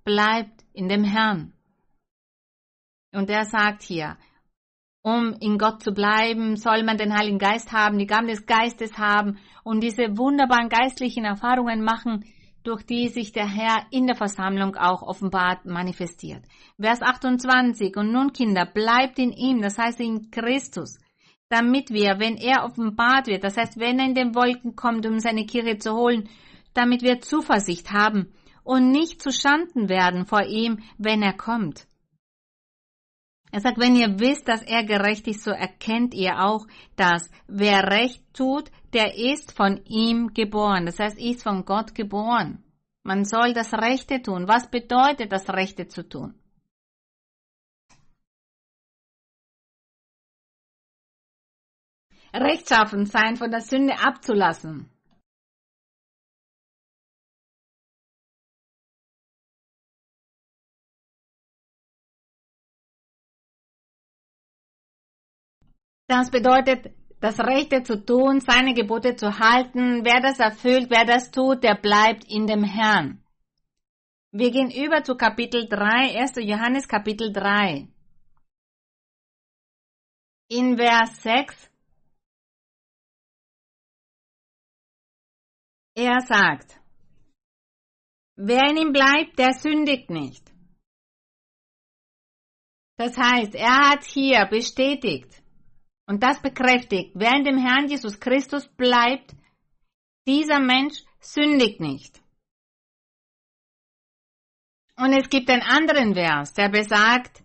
bleibt in dem Herrn. Und er sagt hier, um in Gott zu bleiben, soll man den Heiligen Geist haben, die Gaben des Geistes haben und diese wunderbaren geistlichen Erfahrungen machen, durch die sich der Herr in der Versammlung auch offenbart manifestiert. Vers 28. Und nun, Kinder, bleibt in ihm, das heißt in Christus, damit wir, wenn er offenbart wird, das heißt, wenn er in den Wolken kommt, um seine Kirche zu holen, damit wir Zuversicht haben und nicht zu Schanden werden vor ihm, wenn er kommt. Er sagt, wenn ihr wisst, dass er gerecht ist, so erkennt ihr auch, dass wer Recht tut, der ist von ihm geboren. Das heißt, ist von Gott geboren. Man soll das Rechte tun. Was bedeutet das Rechte zu tun? Rechtschaffen sein, von der Sünde abzulassen. Das bedeutet, das Rechte zu tun, seine Gebote zu halten. Wer das erfüllt, wer das tut, der bleibt in dem Herrn. Wir gehen über zu Kapitel 3, 1. Johannes Kapitel 3. In Vers 6. Er sagt, wer in ihm bleibt, der sündigt nicht. Das heißt, er hat hier bestätigt, und das bekräftigt, wer in dem Herrn Jesus Christus bleibt, dieser Mensch sündigt nicht. Und es gibt einen anderen Vers, der besagt,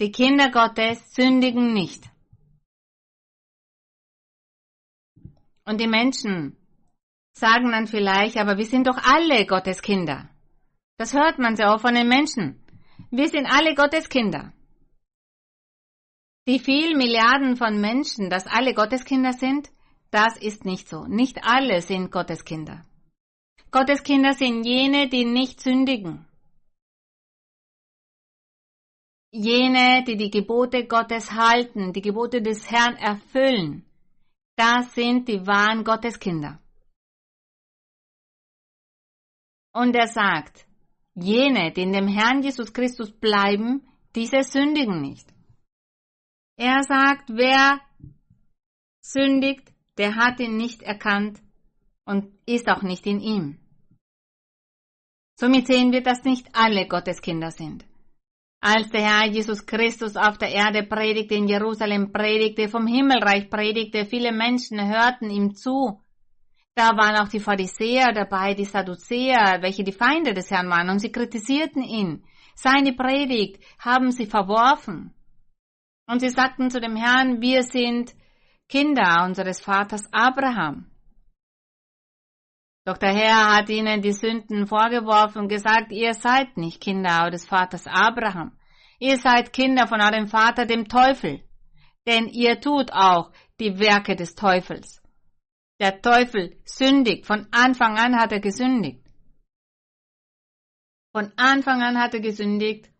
die Kinder Gottes sündigen nicht. Und die Menschen sagen dann vielleicht, aber wir sind doch alle Gottes Kinder. Das hört man sehr oft von den Menschen. Wir sind alle Gottes Kinder. Die vielen Milliarden von Menschen, dass alle Gotteskinder sind, das ist nicht so. Nicht alle sind Gotteskinder. Gotteskinder sind jene, die nicht sündigen. Jene, die die Gebote Gottes halten, die Gebote des Herrn erfüllen. Das sind die wahren Gotteskinder. Und er sagt, jene, die in dem Herrn Jesus Christus bleiben, diese sündigen nicht. Er sagt, wer sündigt, der hat ihn nicht erkannt und ist auch nicht in ihm. Somit sehen wir, dass nicht alle Gotteskinder sind. Als der Herr Jesus Christus auf der Erde predigte, in Jerusalem predigte, vom Himmelreich predigte, viele Menschen hörten ihm zu. Da waren auch die Pharisäer dabei, die Sadduzäer, welche die Feinde des Herrn waren, und sie kritisierten ihn. Seine Predigt haben sie verworfen. Und sie sagten zu dem Herrn, wir sind Kinder unseres Vaters Abraham. Doch der Herr hat ihnen die Sünden vorgeworfen und gesagt, ihr seid nicht Kinder eures Vaters Abraham. Ihr seid Kinder von eurem Vater, dem Teufel. Denn ihr tut auch die Werke des Teufels. Der Teufel sündigt. Von Anfang an hat er gesündigt. Von Anfang an hat er gesündigt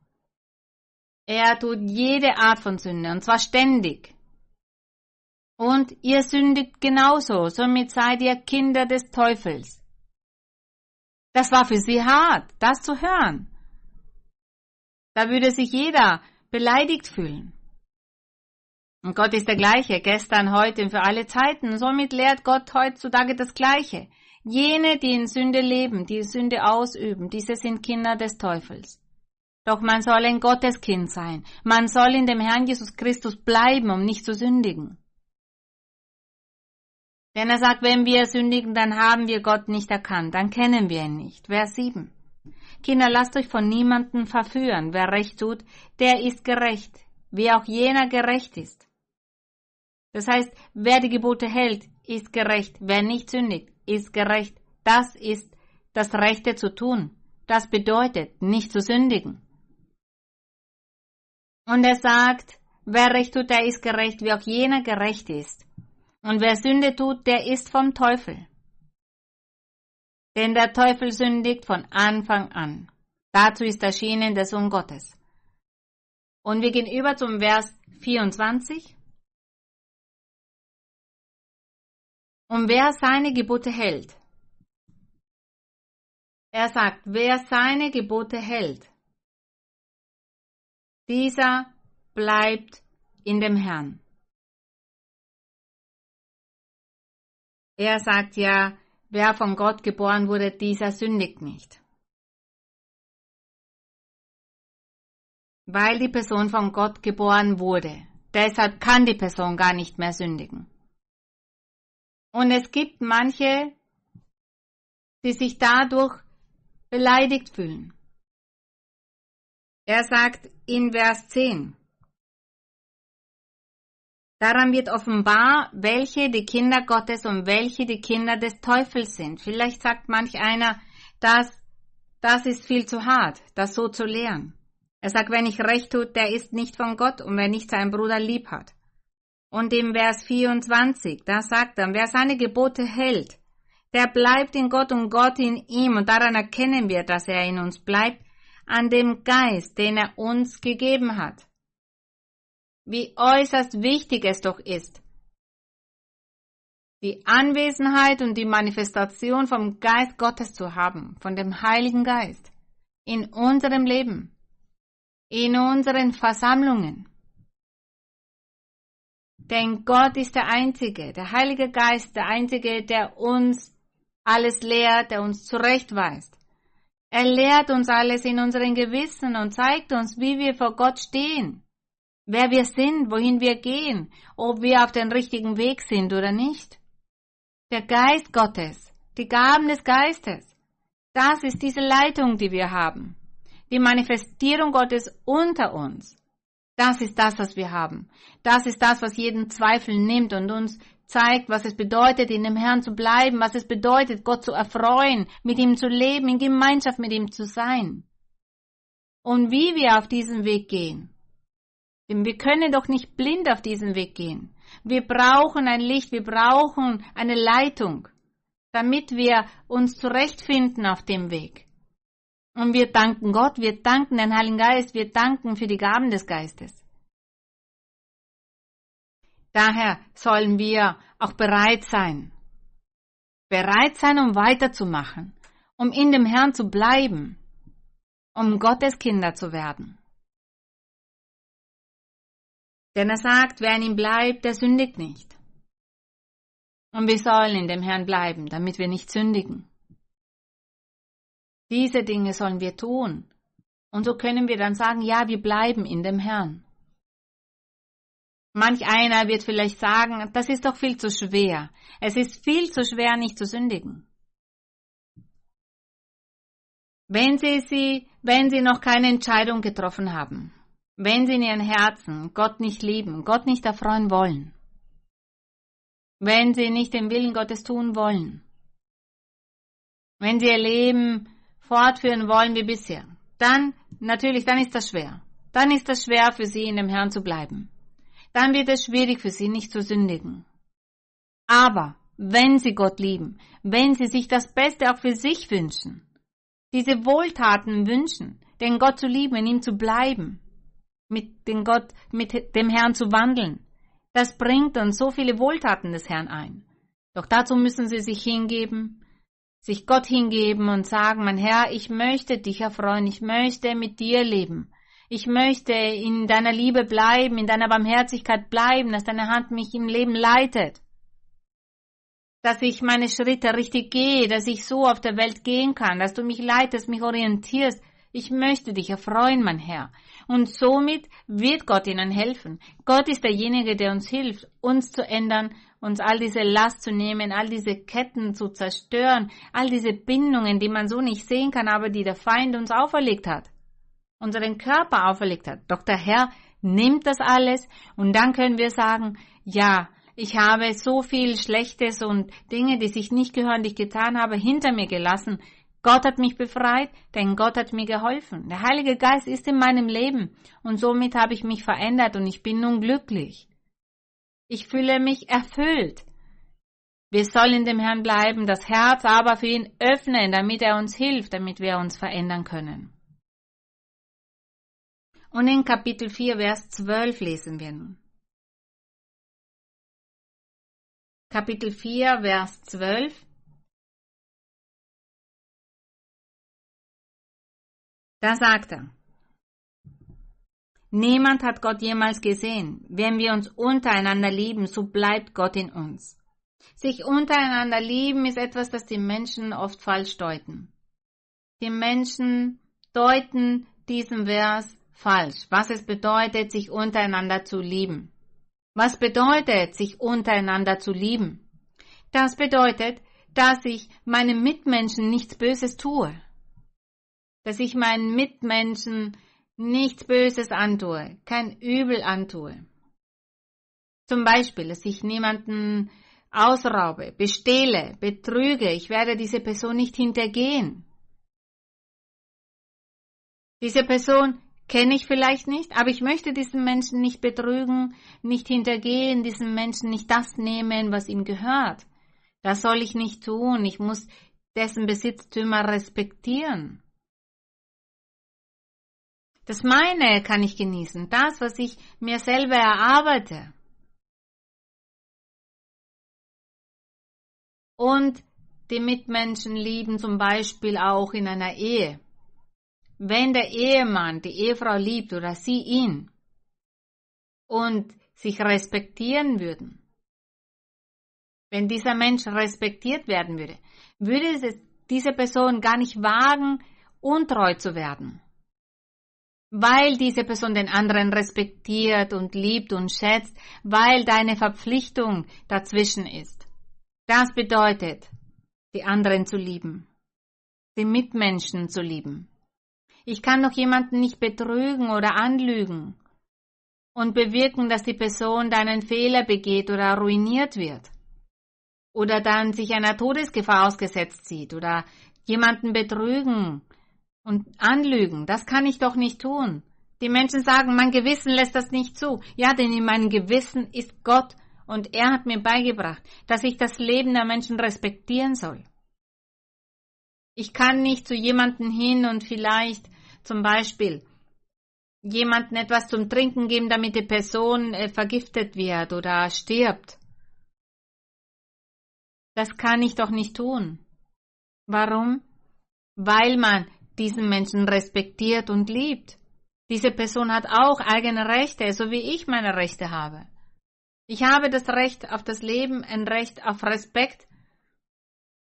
er tut jede Art von Sünde, und zwar ständig. Und ihr sündigt genauso, somit seid ihr Kinder des Teufels. Das war für sie hart, das zu hören. Da würde sich jeder beleidigt fühlen. Und Gott ist der gleiche, gestern, heute und für alle Zeiten. Somit lehrt Gott heutzutage das Gleiche. Jene, die in Sünde leben, die Sünde ausüben, diese sind Kinder des Teufels. Doch man soll ein Gotteskind sein. Man soll in dem Herrn Jesus Christus bleiben, um nicht zu sündigen. Denn er sagt, wenn wir sündigen, dann haben wir Gott nicht erkannt, dann kennen wir ihn nicht. Vers 7. Kinder, lasst euch von niemandem verführen. Wer recht tut, der ist gerecht, wie auch jener gerecht ist. Das heißt, wer die Gebote hält, ist gerecht. Wer nicht sündigt, ist gerecht. Das ist das Rechte zu tun. Das bedeutet, nicht zu sündigen. Und er sagt, wer recht tut, der ist gerecht, wie auch jener gerecht ist. Und wer Sünde tut, der ist vom Teufel. Denn der Teufel sündigt von Anfang an. Dazu ist erschienen der Sohn Gottes. Und wir gehen über zum Vers 24. Und wer seine Gebote hält, er sagt, wer seine Gebote hält, dieser bleibt in dem Herrn. Er sagt ja, wer von Gott geboren wurde, dieser sündigt nicht. Weil die Person von Gott geboren wurde. Deshalb kann die Person gar nicht mehr sündigen. Und es gibt manche, die sich dadurch beleidigt fühlen. Er sagt in Vers 10, Daran wird offenbar, welche die Kinder Gottes und welche die Kinder des Teufels sind. Vielleicht sagt manch einer, das, das ist viel zu hart, das so zu lehren. Er sagt, wenn ich recht tut, der ist nicht von Gott und wer nicht seinen Bruder lieb hat. Und im Vers 24, da sagt er, wer seine Gebote hält, der bleibt in Gott und Gott in ihm und daran erkennen wir, dass er in uns bleibt, an dem Geist, den er uns gegeben hat wie äußerst wichtig es doch ist, die Anwesenheit und die Manifestation vom Geist Gottes zu haben, von dem Heiligen Geist, in unserem Leben, in unseren Versammlungen. Denn Gott ist der Einzige, der Heilige Geist, der Einzige, der uns alles lehrt, der uns zurechtweist. Er lehrt uns alles in unseren Gewissen und zeigt uns, wie wir vor Gott stehen wer wir sind, wohin wir gehen, ob wir auf dem richtigen Weg sind oder nicht. Der Geist Gottes, die Gaben des Geistes, das ist diese Leitung, die wir haben. Die Manifestierung Gottes unter uns. Das ist das, was wir haben. Das ist das, was jeden Zweifel nimmt und uns zeigt, was es bedeutet, in dem Herrn zu bleiben, was es bedeutet, Gott zu erfreuen, mit ihm zu leben, in Gemeinschaft mit ihm zu sein. Und wie wir auf diesen Weg gehen. Denn wir können doch nicht blind auf diesen Weg gehen. Wir brauchen ein Licht, wir brauchen eine Leitung, damit wir uns zurechtfinden auf dem Weg. Und wir danken Gott, wir danken den Heiligen Geist, wir danken für die Gaben des Geistes. Daher sollen wir auch bereit sein. Bereit sein, um weiterzumachen, um in dem Herrn zu bleiben, um Gottes Kinder zu werden. Denn er sagt, wer in ihm bleibt, der sündigt nicht. Und wir sollen in dem Herrn bleiben, damit wir nicht sündigen. Diese Dinge sollen wir tun. Und so können wir dann sagen, ja, wir bleiben in dem Herrn. Manch einer wird vielleicht sagen, das ist doch viel zu schwer. Es ist viel zu schwer, nicht zu sündigen. Wenn Sie sie, wenn Sie noch keine Entscheidung getroffen haben, wenn sie in ihren Herzen Gott nicht lieben, Gott nicht erfreuen wollen, wenn sie nicht den Willen Gottes tun wollen, wenn sie ihr Leben fortführen wollen wie bisher, dann, natürlich, dann ist das schwer. Dann ist das schwer für sie, in dem Herrn zu bleiben. Dann wird es schwierig für sie, nicht zu sündigen. Aber, wenn sie Gott lieben, wenn sie sich das Beste auch für sich wünschen, diese Wohltaten wünschen, den Gott zu lieben, in ihm zu bleiben, mit dem Gott, mit dem Herrn zu wandeln. Das bringt uns so viele Wohltaten des Herrn ein. Doch dazu müssen sie sich hingeben, sich Gott hingeben und sagen, mein Herr, ich möchte dich erfreuen, ich möchte mit dir leben. Ich möchte in deiner Liebe bleiben, in deiner Barmherzigkeit bleiben, dass deine Hand mich im Leben leitet. Dass ich meine Schritte richtig gehe, dass ich so auf der Welt gehen kann, dass du mich leitest, mich orientierst. Ich möchte dich erfreuen, mein Herr. Und somit wird Gott ihnen helfen. Gott ist derjenige, der uns hilft, uns zu ändern, uns all diese Last zu nehmen, all diese Ketten zu zerstören, all diese Bindungen, die man so nicht sehen kann, aber die der Feind uns auferlegt hat unseren Körper auferlegt hat. Der Herr nimmt das alles und dann können wir sagen, ja, ich habe so viel Schlechtes und Dinge, die sich nicht gehören, die ich getan habe, hinter mir gelassen. Gott hat mich befreit, denn Gott hat mir geholfen. Der Heilige Geist ist in meinem Leben und somit habe ich mich verändert und ich bin nun glücklich. Ich fühle mich erfüllt. Wir sollen dem Herrn bleiben, das Herz aber für ihn öffnen, damit er uns hilft, damit wir uns verändern können. Und in Kapitel 4, Vers 12 lesen wir nun. Kapitel 4, Vers 12. Da sagt er, Niemand hat Gott jemals gesehen. Wenn wir uns untereinander lieben, so bleibt Gott in uns. Sich untereinander lieben ist etwas, das die Menschen oft falsch deuten. Die Menschen deuten diesen Vers falsch. Was es bedeutet, sich untereinander zu lieben. Was bedeutet, sich untereinander zu lieben? Das bedeutet, dass ich meinem Mitmenschen nichts Böses tue. Dass ich meinen Mitmenschen nichts Böses antue, kein Übel antue. Zum Beispiel, dass ich niemanden ausraube, bestehle, betrüge, ich werde diese Person nicht hintergehen. Diese Person kenne ich vielleicht nicht, aber ich möchte diesen Menschen nicht betrügen, nicht hintergehen, diesen Menschen nicht das nehmen, was ihm gehört. Das soll ich nicht tun. Ich muss dessen Besitztümer respektieren. Das meine kann ich genießen, das, was ich mir selber erarbeite. Und die Mitmenschen lieben zum Beispiel auch in einer Ehe. Wenn der Ehemann die Ehefrau liebt oder sie ihn und sich respektieren würden, wenn dieser Mensch respektiert werden würde, würde diese Person gar nicht wagen, untreu zu werden. Weil diese Person den anderen respektiert und liebt und schätzt, weil deine Verpflichtung dazwischen ist. Das bedeutet, die anderen zu lieben, die Mitmenschen zu lieben. Ich kann doch jemanden nicht betrügen oder anlügen und bewirken, dass die Person deinen Fehler begeht oder ruiniert wird. Oder dann sich einer Todesgefahr ausgesetzt sieht oder jemanden betrügen und anlügen. Das kann ich doch nicht tun. Die Menschen sagen, mein Gewissen lässt das nicht zu. Ja, denn in meinem Gewissen ist Gott und er hat mir beigebracht, dass ich das Leben der Menschen respektieren soll. Ich kann nicht zu jemanden hin und vielleicht zum Beispiel jemandem etwas zum Trinken geben, damit die Person äh, vergiftet wird oder stirbt. Das kann ich doch nicht tun. Warum? Weil man diesen Menschen respektiert und liebt. Diese Person hat auch eigene Rechte, so wie ich meine Rechte habe. Ich habe das Recht auf das Leben, ein Recht auf Respekt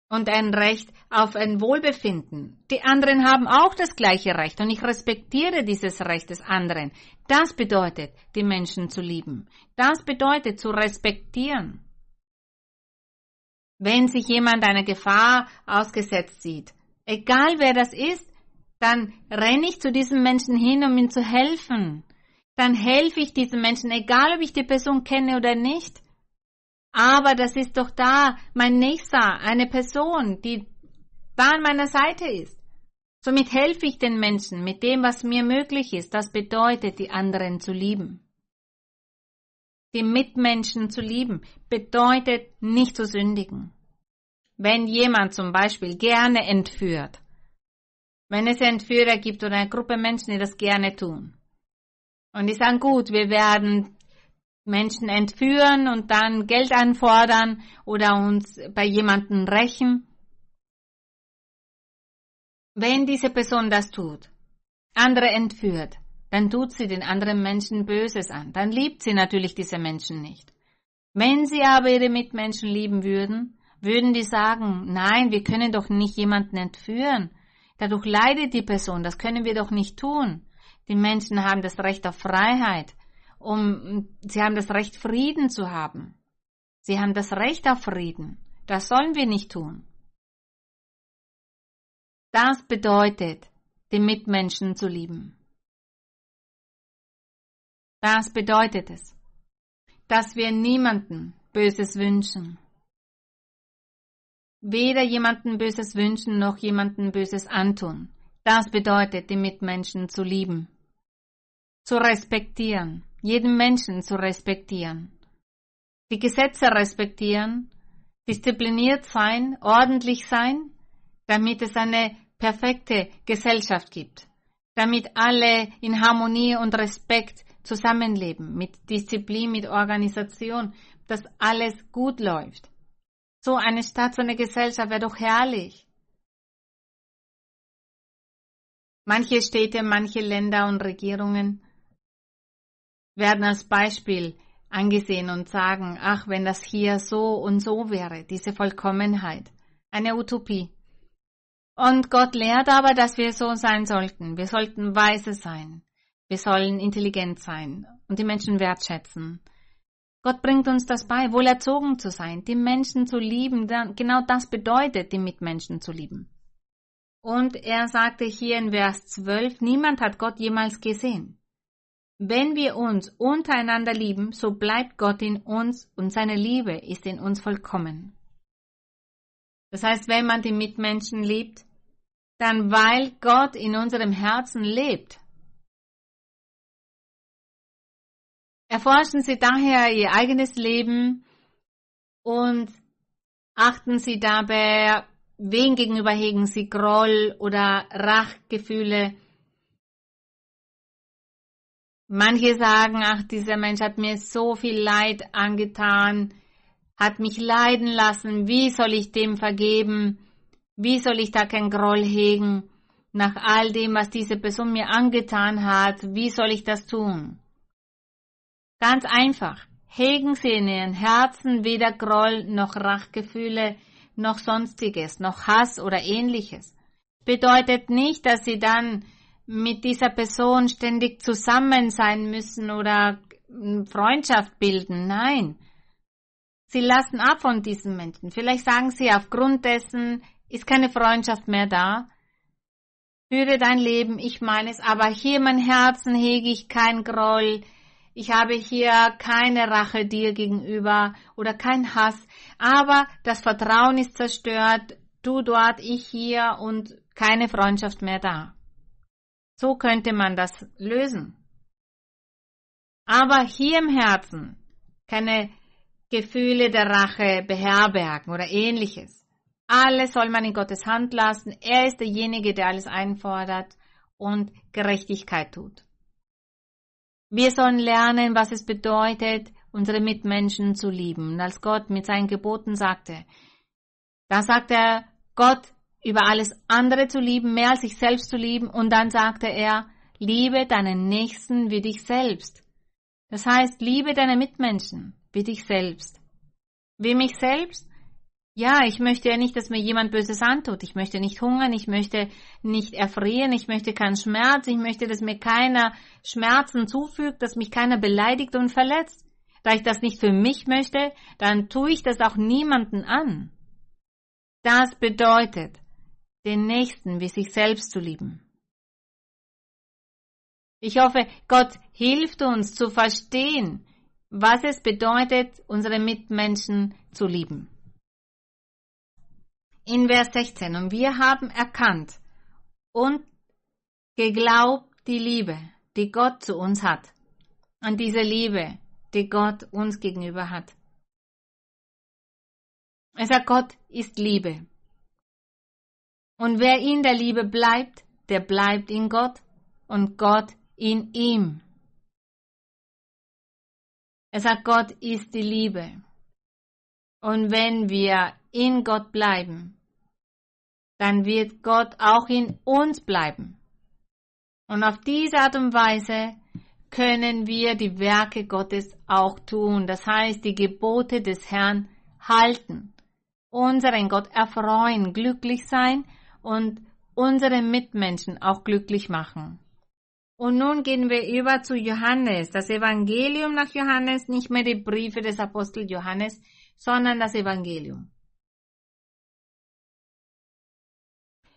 und ein Recht auf ein Wohlbefinden. Die anderen haben auch das gleiche Recht und ich respektiere dieses Recht des anderen. Das bedeutet, die Menschen zu lieben. Das bedeutet, zu respektieren. Wenn sich jemand einer Gefahr ausgesetzt sieht, egal wer das ist, dann renne ich zu diesem Menschen hin, um ihm zu helfen. Dann helfe ich diesem Menschen, egal ob ich die Person kenne oder nicht. Aber das ist doch da mein Nächster, eine Person, die da an meiner Seite ist. Somit helfe ich den Menschen mit dem, was mir möglich ist. Das bedeutet, die anderen zu lieben. Die Mitmenschen zu lieben bedeutet nicht zu sündigen. Wenn jemand zum Beispiel gerne entführt, wenn es Entführer gibt oder eine Gruppe Menschen, die das gerne tun, und die sagen, gut, wir werden Menschen entführen und dann Geld anfordern oder uns bei jemandem rächen. Wenn diese Person das tut, andere entführt, dann tut sie den anderen Menschen Böses an. Dann liebt sie natürlich diese Menschen nicht. Wenn sie aber ihre Mitmenschen lieben würden, würden die sagen, nein, wir können doch nicht jemanden entführen. Dadurch leidet die Person, das können wir doch nicht tun. Die Menschen haben das Recht auf Freiheit, um, sie haben das Recht, Frieden zu haben. Sie haben das Recht auf Frieden. Das sollen wir nicht tun. Das bedeutet, die Mitmenschen zu lieben. Das bedeutet es, dass wir niemanden Böses wünschen. Weder jemanden Böses wünschen noch jemanden Böses antun. Das bedeutet, die Mitmenschen zu lieben, zu respektieren, jeden Menschen zu respektieren, die Gesetze respektieren, diszipliniert sein, ordentlich sein, damit es eine perfekte Gesellschaft gibt, damit alle in Harmonie und Respekt zusammenleben, mit Disziplin, mit Organisation, dass alles gut läuft. So eine Stadt, so eine Gesellschaft wäre doch herrlich. Manche Städte, manche Länder und Regierungen werden als Beispiel angesehen und sagen, ach, wenn das hier so und so wäre, diese Vollkommenheit, eine Utopie. Und Gott lehrt aber, dass wir so sein sollten. Wir sollten weise sein. Wir sollen intelligent sein und die Menschen wertschätzen. Gott bringt uns das bei, wohl erzogen zu sein, die Menschen zu lieben. Genau das bedeutet, die Mitmenschen zu lieben. Und er sagte hier in Vers 12, niemand hat Gott jemals gesehen. Wenn wir uns untereinander lieben, so bleibt Gott in uns und seine Liebe ist in uns vollkommen. Das heißt, wenn man die Mitmenschen liebt, dann weil Gott in unserem Herzen lebt. Erforschen Sie daher Ihr eigenes Leben und achten Sie dabei, wen gegenüber hegen Sie Groll oder Rachgefühle. Manche sagen, ach, dieser Mensch hat mir so viel Leid angetan, hat mich leiden lassen, wie soll ich dem vergeben? Wie soll ich da kein Groll hegen? Nach all dem, was diese Person mir angetan hat, wie soll ich das tun? Ganz einfach. Hegen Sie in Ihren Herzen weder Groll noch Rachgefühle noch sonstiges, noch Hass oder ähnliches. Bedeutet nicht, dass Sie dann mit dieser Person ständig zusammen sein müssen oder Freundschaft bilden. Nein. Sie lassen ab von diesen Menschen. Vielleicht sagen Sie aufgrund dessen, ist keine Freundschaft mehr da. Führe dein Leben, ich meines, aber hier in mein Herzen hege ich kein Groll, ich habe hier keine Rache dir gegenüber oder kein Hass, aber das Vertrauen ist zerstört, du dort, ich hier und keine Freundschaft mehr da. So könnte man das lösen. Aber hier im Herzen keine Gefühle der Rache beherbergen oder ähnliches. Alles soll man in Gottes Hand lassen. Er ist derjenige, der alles einfordert und Gerechtigkeit tut. Wir sollen lernen, was es bedeutet, unsere Mitmenschen zu lieben. Und als Gott mit seinen Geboten sagte, da sagt er, Gott über alles andere zu lieben, mehr als sich selbst zu lieben. Und dann sagte er, liebe deinen Nächsten wie dich selbst. Das heißt, liebe deine Mitmenschen wie dich selbst. Wie mich selbst? Ja, ich möchte ja nicht, dass mir jemand Böses antut. Ich möchte nicht hungern, ich möchte nicht erfrieren, ich möchte keinen Schmerz, ich möchte, dass mir keiner Schmerzen zufügt, dass mich keiner beleidigt und verletzt. Da ich das nicht für mich möchte, dann tue ich das auch niemanden an. Das bedeutet, den Nächsten wie sich selbst zu lieben. Ich hoffe, Gott hilft uns zu verstehen, was es bedeutet, unsere Mitmenschen zu lieben in Vers 16. Und wir haben erkannt und geglaubt die Liebe, die Gott zu uns hat. An diese Liebe, die Gott uns gegenüber hat. Er sagt, Gott ist Liebe. Und wer in der Liebe bleibt, der bleibt in Gott und Gott in ihm. Er sagt, Gott ist die Liebe. Und wenn wir in Gott bleiben, dann wird Gott auch in uns bleiben. Und auf diese Art und Weise können wir die Werke Gottes auch tun, das heißt die Gebote des Herrn halten, unseren Gott erfreuen, glücklich sein und unsere Mitmenschen auch glücklich machen. Und nun gehen wir über zu Johannes, das Evangelium nach Johannes, nicht mehr die Briefe des Apostel Johannes, sondern das Evangelium.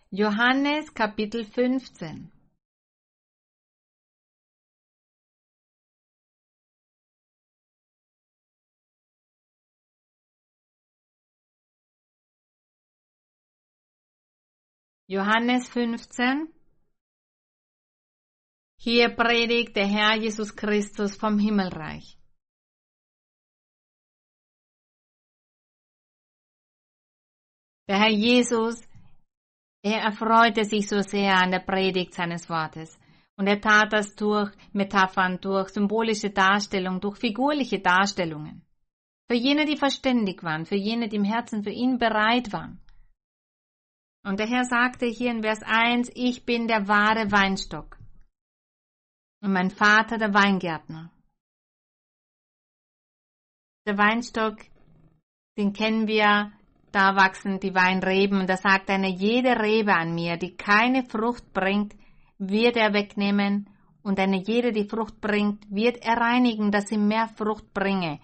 Johannes Kapitel 15 Johannes 15 Hier predigt der Herr Jesus Christus vom Himmelreich. Der Herr Jesus, er erfreute sich so sehr an der Predigt seines Wortes. Und er tat das durch Metaphern, durch symbolische Darstellungen, durch figurliche Darstellungen. Für jene, die verständig waren, für jene, die im Herzen für ihn bereit waren. Und der Herr sagte hier in Vers 1, ich bin der wahre Weinstock und mein Vater der Weingärtner. Der Weinstock, den kennen wir, da wachsen die Weinreben und da sagt einer, jede Rebe an mir, die keine Frucht bringt, wird er wegnehmen und eine jede, die Frucht bringt, wird er reinigen, dass sie mehr Frucht bringe.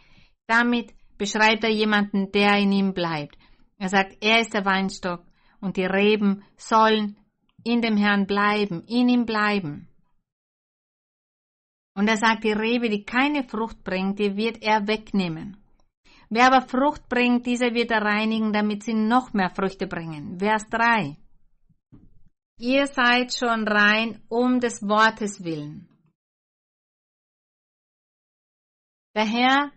Damit beschreibt er jemanden, der in ihm bleibt. Er sagt, er ist der Weinstock und die Reben sollen in dem Herrn bleiben, in ihm bleiben. Und er sagt, die Rebe, die keine Frucht bringt, die wird er wegnehmen. Wer aber Frucht bringt, dieser wird er reinigen, damit sie noch mehr Früchte bringen. Vers 3. Ihr seid schon rein um des Wortes willen. Der Herr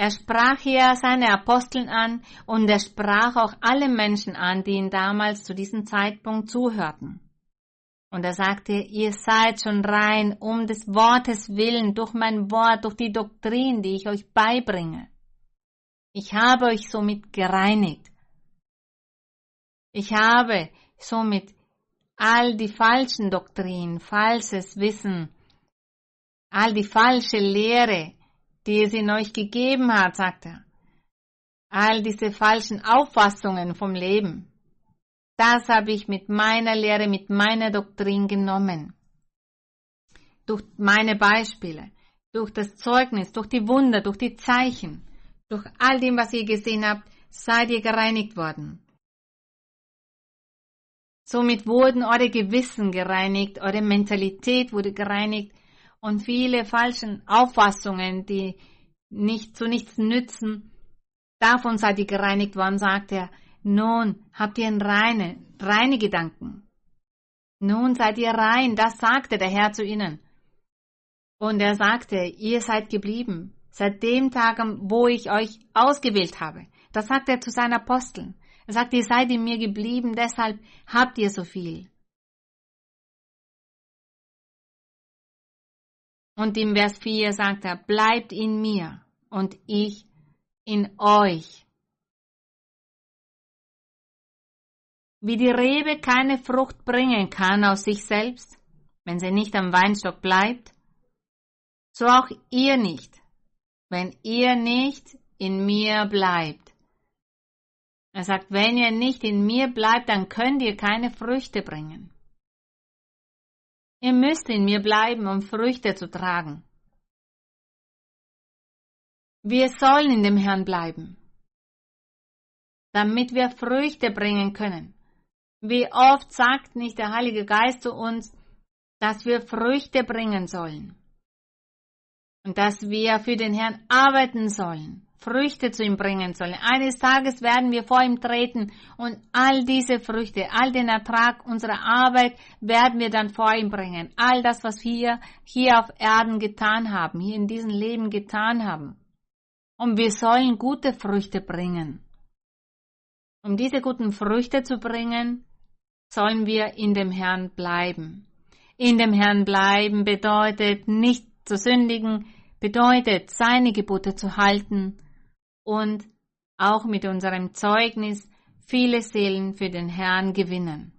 er sprach hier seine Aposteln an und er sprach auch alle Menschen an, die ihn damals zu diesem Zeitpunkt zuhörten. Und er sagte, ihr seid schon rein um des Wortes willen, durch mein Wort, durch die Doktrin, die ich euch beibringe. Ich habe euch somit gereinigt. Ich habe somit all die falschen Doktrinen, falsches Wissen, all die falsche Lehre die es in euch gegeben hat, sagt er. All diese falschen Auffassungen vom Leben, das habe ich mit meiner Lehre, mit meiner Doktrin genommen. Durch meine Beispiele, durch das Zeugnis, durch die Wunder, durch die Zeichen, durch all dem, was ihr gesehen habt, seid ihr gereinigt worden. Somit wurden eure Gewissen gereinigt, eure Mentalität wurde gereinigt, und viele falschen Auffassungen, die nicht zu nichts nützen, davon seid ihr gereinigt worden, sagt er. Nun habt ihr reine, reine Gedanken. Nun seid ihr rein, das sagte der Herr zu ihnen. Und er sagte, ihr seid geblieben, seit dem Tag, wo ich euch ausgewählt habe. Das sagt er zu seinen Aposteln. Er sagt, ihr seid in mir geblieben, deshalb habt ihr so viel. Und im Vers 4 sagt er, bleibt in mir und ich in euch. Wie die Rebe keine Frucht bringen kann aus sich selbst, wenn sie nicht am Weinstock bleibt, so auch ihr nicht, wenn ihr nicht in mir bleibt. Er sagt, wenn ihr nicht in mir bleibt, dann könnt ihr keine Früchte bringen. Ihr müsst in mir bleiben, um Früchte zu tragen. Wir sollen in dem Herrn bleiben, damit wir Früchte bringen können. Wie oft sagt nicht der Heilige Geist zu uns, dass wir Früchte bringen sollen und dass wir für den Herrn arbeiten sollen. Früchte zu ihm bringen sollen. Eines Tages werden wir vor ihm treten und all diese Früchte, all den Ertrag unserer Arbeit werden wir dann vor ihm bringen. All das, was wir hier auf Erden getan haben, hier in diesem Leben getan haben. Und wir sollen gute Früchte bringen. Um diese guten Früchte zu bringen, sollen wir in dem Herrn bleiben. In dem Herrn bleiben bedeutet nicht zu sündigen, bedeutet seine Gebote zu halten, und auch mit unserem Zeugnis viele Seelen für den Herrn gewinnen.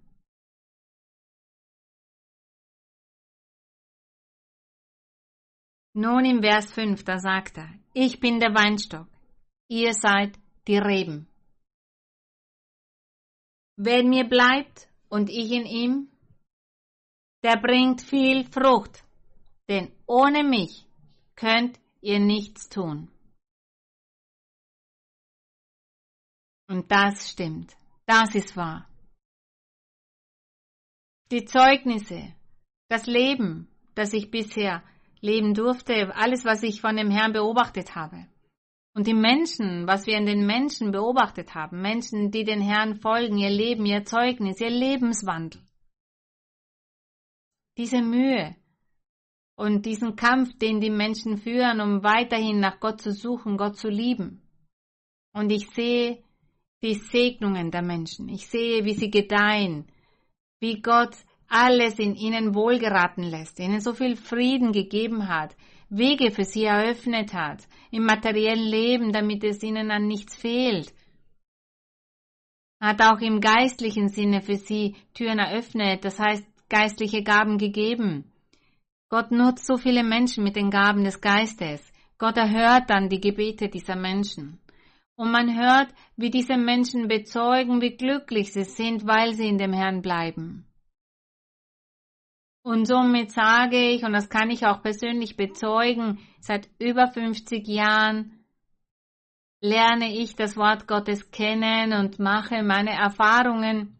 Nun im Vers 5, da sagt er, ich bin der Weinstock, ihr seid die Reben. Wer mir bleibt und ich in ihm, der bringt viel Frucht, denn ohne mich könnt ihr nichts tun. Und das stimmt, das ist wahr. Die Zeugnisse, das Leben, das ich bisher leben durfte, alles, was ich von dem Herrn beobachtet habe. Und die Menschen, was wir in den Menschen beobachtet haben, Menschen, die den Herrn folgen, ihr Leben, ihr Zeugnis, ihr Lebenswandel. Diese Mühe und diesen Kampf, den die Menschen führen, um weiterhin nach Gott zu suchen, Gott zu lieben. Und ich sehe die Segnungen der Menschen. Ich sehe, wie sie gedeihen, wie Gott alles in ihnen wohlgeraten lässt, ihnen so viel Frieden gegeben hat, Wege für sie eröffnet hat, im materiellen Leben, damit es ihnen an nichts fehlt. Hat auch im geistlichen Sinne für sie Türen eröffnet, das heißt geistliche Gaben gegeben. Gott nutzt so viele Menschen mit den Gaben des Geistes. Gott erhört dann die Gebete dieser Menschen. Und man hört, wie diese Menschen bezeugen, wie glücklich sie sind, weil sie in dem Herrn bleiben. Und somit sage ich, und das kann ich auch persönlich bezeugen, seit über 50 Jahren lerne ich das Wort Gottes kennen und mache meine Erfahrungen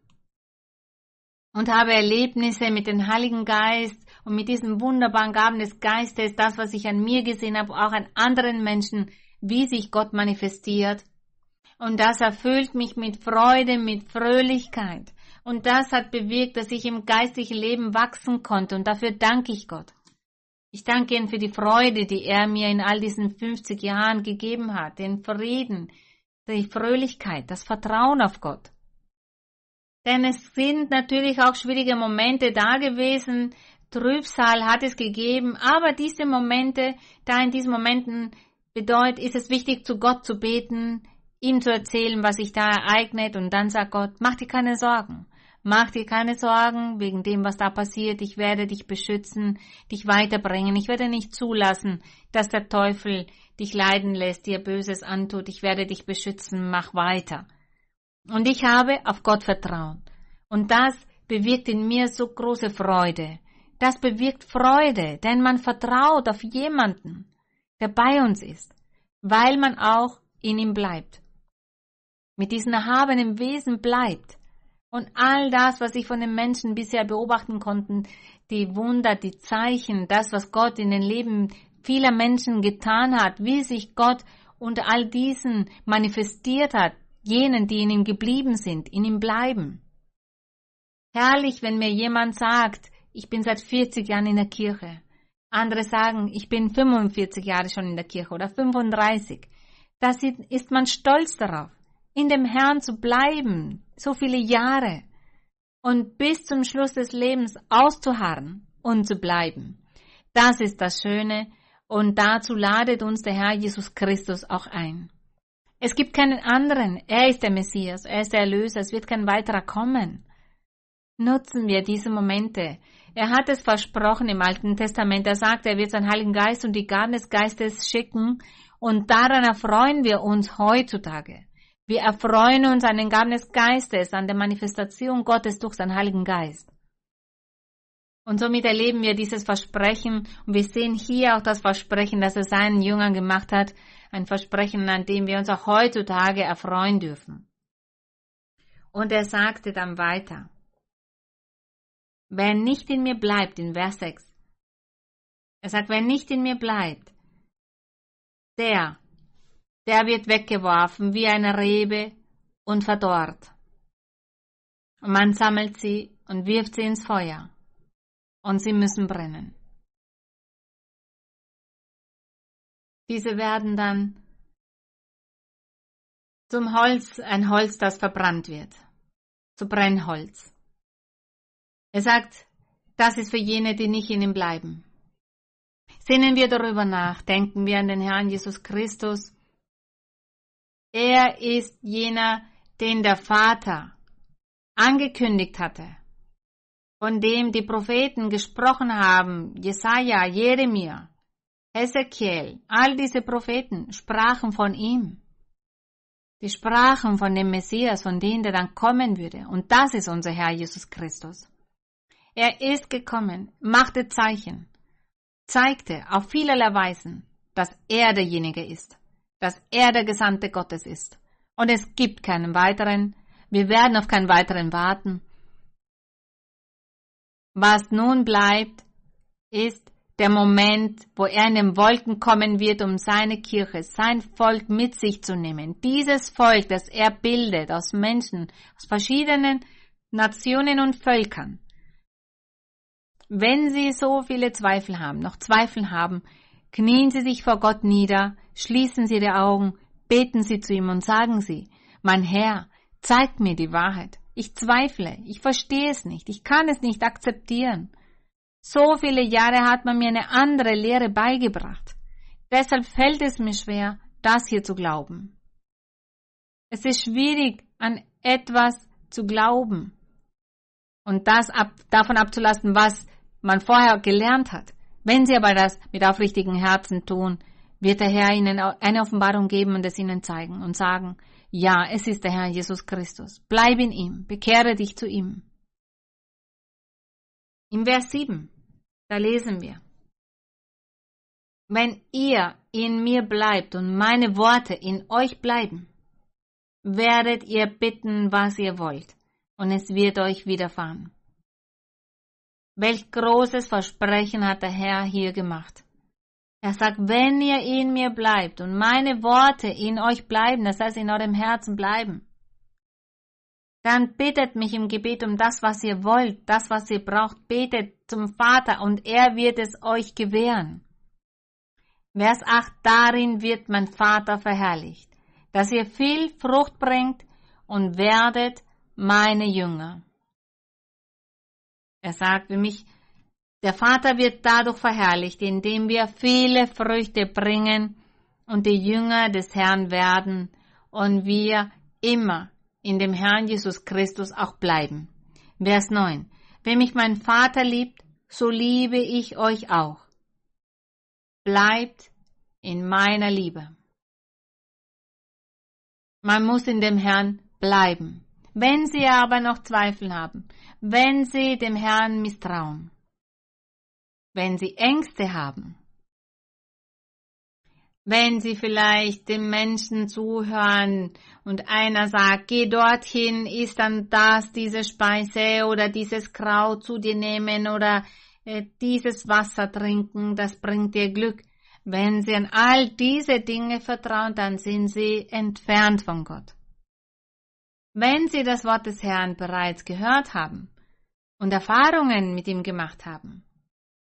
und habe Erlebnisse mit dem Heiligen Geist und mit diesen wunderbaren Gaben des Geistes, das, was ich an mir gesehen habe, auch an anderen Menschen, wie sich Gott manifestiert. Und das erfüllt mich mit Freude, mit Fröhlichkeit. Und das hat bewirkt, dass ich im geistlichen Leben wachsen konnte. Und dafür danke ich Gott. Ich danke ihm für die Freude, die er mir in all diesen 50 Jahren gegeben hat, den Frieden, die Fröhlichkeit, das Vertrauen auf Gott. Denn es sind natürlich auch schwierige Momente da gewesen, Trübsal hat es gegeben, aber diese Momente, da in diesen Momenten bedeutet, ist es wichtig, zu Gott zu beten, ihm zu erzählen, was sich da ereignet, und dann sagt Gott, mach dir keine Sorgen. Mach dir keine Sorgen wegen dem, was da passiert. Ich werde dich beschützen, dich weiterbringen. Ich werde nicht zulassen, dass der Teufel dich leiden lässt, dir Böses antut. Ich werde dich beschützen. Mach weiter. Und ich habe auf Gott vertrauen. Und das bewirkt in mir so große Freude. Das bewirkt Freude, denn man vertraut auf jemanden, der bei uns ist, weil man auch in ihm bleibt. Mit diesem erhabenen Wesen bleibt. Und all das, was ich von den Menschen bisher beobachten konnte, die Wunder, die Zeichen, das, was Gott in den Leben vieler Menschen getan hat, wie sich Gott unter all diesen manifestiert hat, jenen, die in ihm geblieben sind, in ihm bleiben. Herrlich, wenn mir jemand sagt, ich bin seit 40 Jahren in der Kirche. Andere sagen, ich bin 45 Jahre schon in der Kirche oder 35. Da ist man stolz darauf in dem Herrn zu bleiben, so viele Jahre und bis zum Schluss des Lebens auszuharren und zu bleiben. Das ist das Schöne und dazu ladet uns der Herr Jesus Christus auch ein. Es gibt keinen anderen. Er ist der Messias, er ist der Erlöser, es wird kein weiterer kommen. Nutzen wir diese Momente. Er hat es versprochen im Alten Testament. Er sagt, er wird seinen Heiligen Geist und die Gaben des Geistes schicken und daran erfreuen wir uns heutzutage. Wir erfreuen uns an den Gaben des Geistes, an der Manifestation Gottes durch seinen Heiligen Geist. Und somit erleben wir dieses Versprechen und wir sehen hier auch das Versprechen, das er seinen Jüngern gemacht hat, ein Versprechen, an dem wir uns auch heutzutage erfreuen dürfen. Und er sagte dann weiter, wer nicht in mir bleibt, in Vers 6, er sagt, wer nicht in mir bleibt, der der wird weggeworfen wie eine Rebe und verdorrt. Man sammelt sie und wirft sie ins Feuer, und sie müssen brennen. Diese werden dann zum Holz, ein Holz, das verbrannt wird, zu Brennholz. Er sagt, das ist für jene, die nicht in ihm bleiben. Sinnen wir darüber nach, denken wir an den Herrn Jesus Christus, er ist jener, den der Vater angekündigt hatte, von dem die Propheten gesprochen haben, Jesaja, Jeremia, Ezekiel, all diese Propheten sprachen von ihm. Die sprachen von dem Messias, von dem, der dann kommen würde. Und das ist unser Herr Jesus Christus. Er ist gekommen, machte Zeichen, zeigte auf vielerlei Weisen, dass er derjenige ist, dass er der Gesandte Gottes ist. Und es gibt keinen weiteren, wir werden auf keinen weiteren warten. Was nun bleibt, ist der Moment, wo er in den Wolken kommen wird, um seine Kirche, sein Volk mit sich zu nehmen. Dieses Volk, das er bildet aus Menschen, aus verschiedenen Nationen und Völkern. Wenn Sie so viele Zweifel haben, noch Zweifel haben, knien Sie sich vor Gott nieder, schließen Sie die Augen, beten Sie zu ihm und sagen Sie, mein Herr, zeig mir die Wahrheit. Ich zweifle, ich verstehe es nicht, ich kann es nicht akzeptieren. So viele Jahre hat man mir eine andere Lehre beigebracht. Deshalb fällt es mir schwer, das hier zu glauben. Es ist schwierig, an etwas zu glauben und das ab, davon abzulassen, was man vorher gelernt hat. Wenn Sie aber das mit aufrichtigen Herzen tun, wird der Herr Ihnen eine Offenbarung geben und es Ihnen zeigen und sagen, ja, es ist der Herr Jesus Christus. Bleib in ihm, bekehre dich zu ihm. Im Vers 7, da lesen wir, wenn ihr in mir bleibt und meine Worte in euch bleiben, werdet ihr bitten, was ihr wollt, und es wird euch widerfahren. Welch großes Versprechen hat der Herr hier gemacht. Er sagt, wenn ihr in mir bleibt und meine Worte in euch bleiben, das heißt in eurem Herzen bleiben, dann bittet mich im Gebet um das, was ihr wollt, das, was ihr braucht, betet zum Vater und er wird es euch gewähren. Vers 8, darin wird mein Vater verherrlicht, dass ihr viel Frucht bringt und werdet meine Jünger. Er sagt für mich, der Vater wird dadurch verherrlicht, indem wir viele Früchte bringen und die Jünger des Herrn werden und wir immer in dem Herrn Jesus Christus auch bleiben. Vers 9. Wenn mich mein Vater liebt, so liebe ich euch auch. Bleibt in meiner Liebe. Man muss in dem Herrn bleiben. Wenn Sie aber noch Zweifel haben, wenn Sie dem Herrn misstrauen, wenn Sie Ängste haben, wenn Sie vielleicht dem Menschen zuhören und einer sagt, geh dorthin, isst dann das, diese Speise oder dieses Kraut zu dir nehmen oder äh, dieses Wasser trinken, das bringt dir Glück. Wenn Sie an all diese Dinge vertrauen, dann sind Sie entfernt von Gott. Wenn Sie das Wort des Herrn bereits gehört haben und Erfahrungen mit ihm gemacht haben,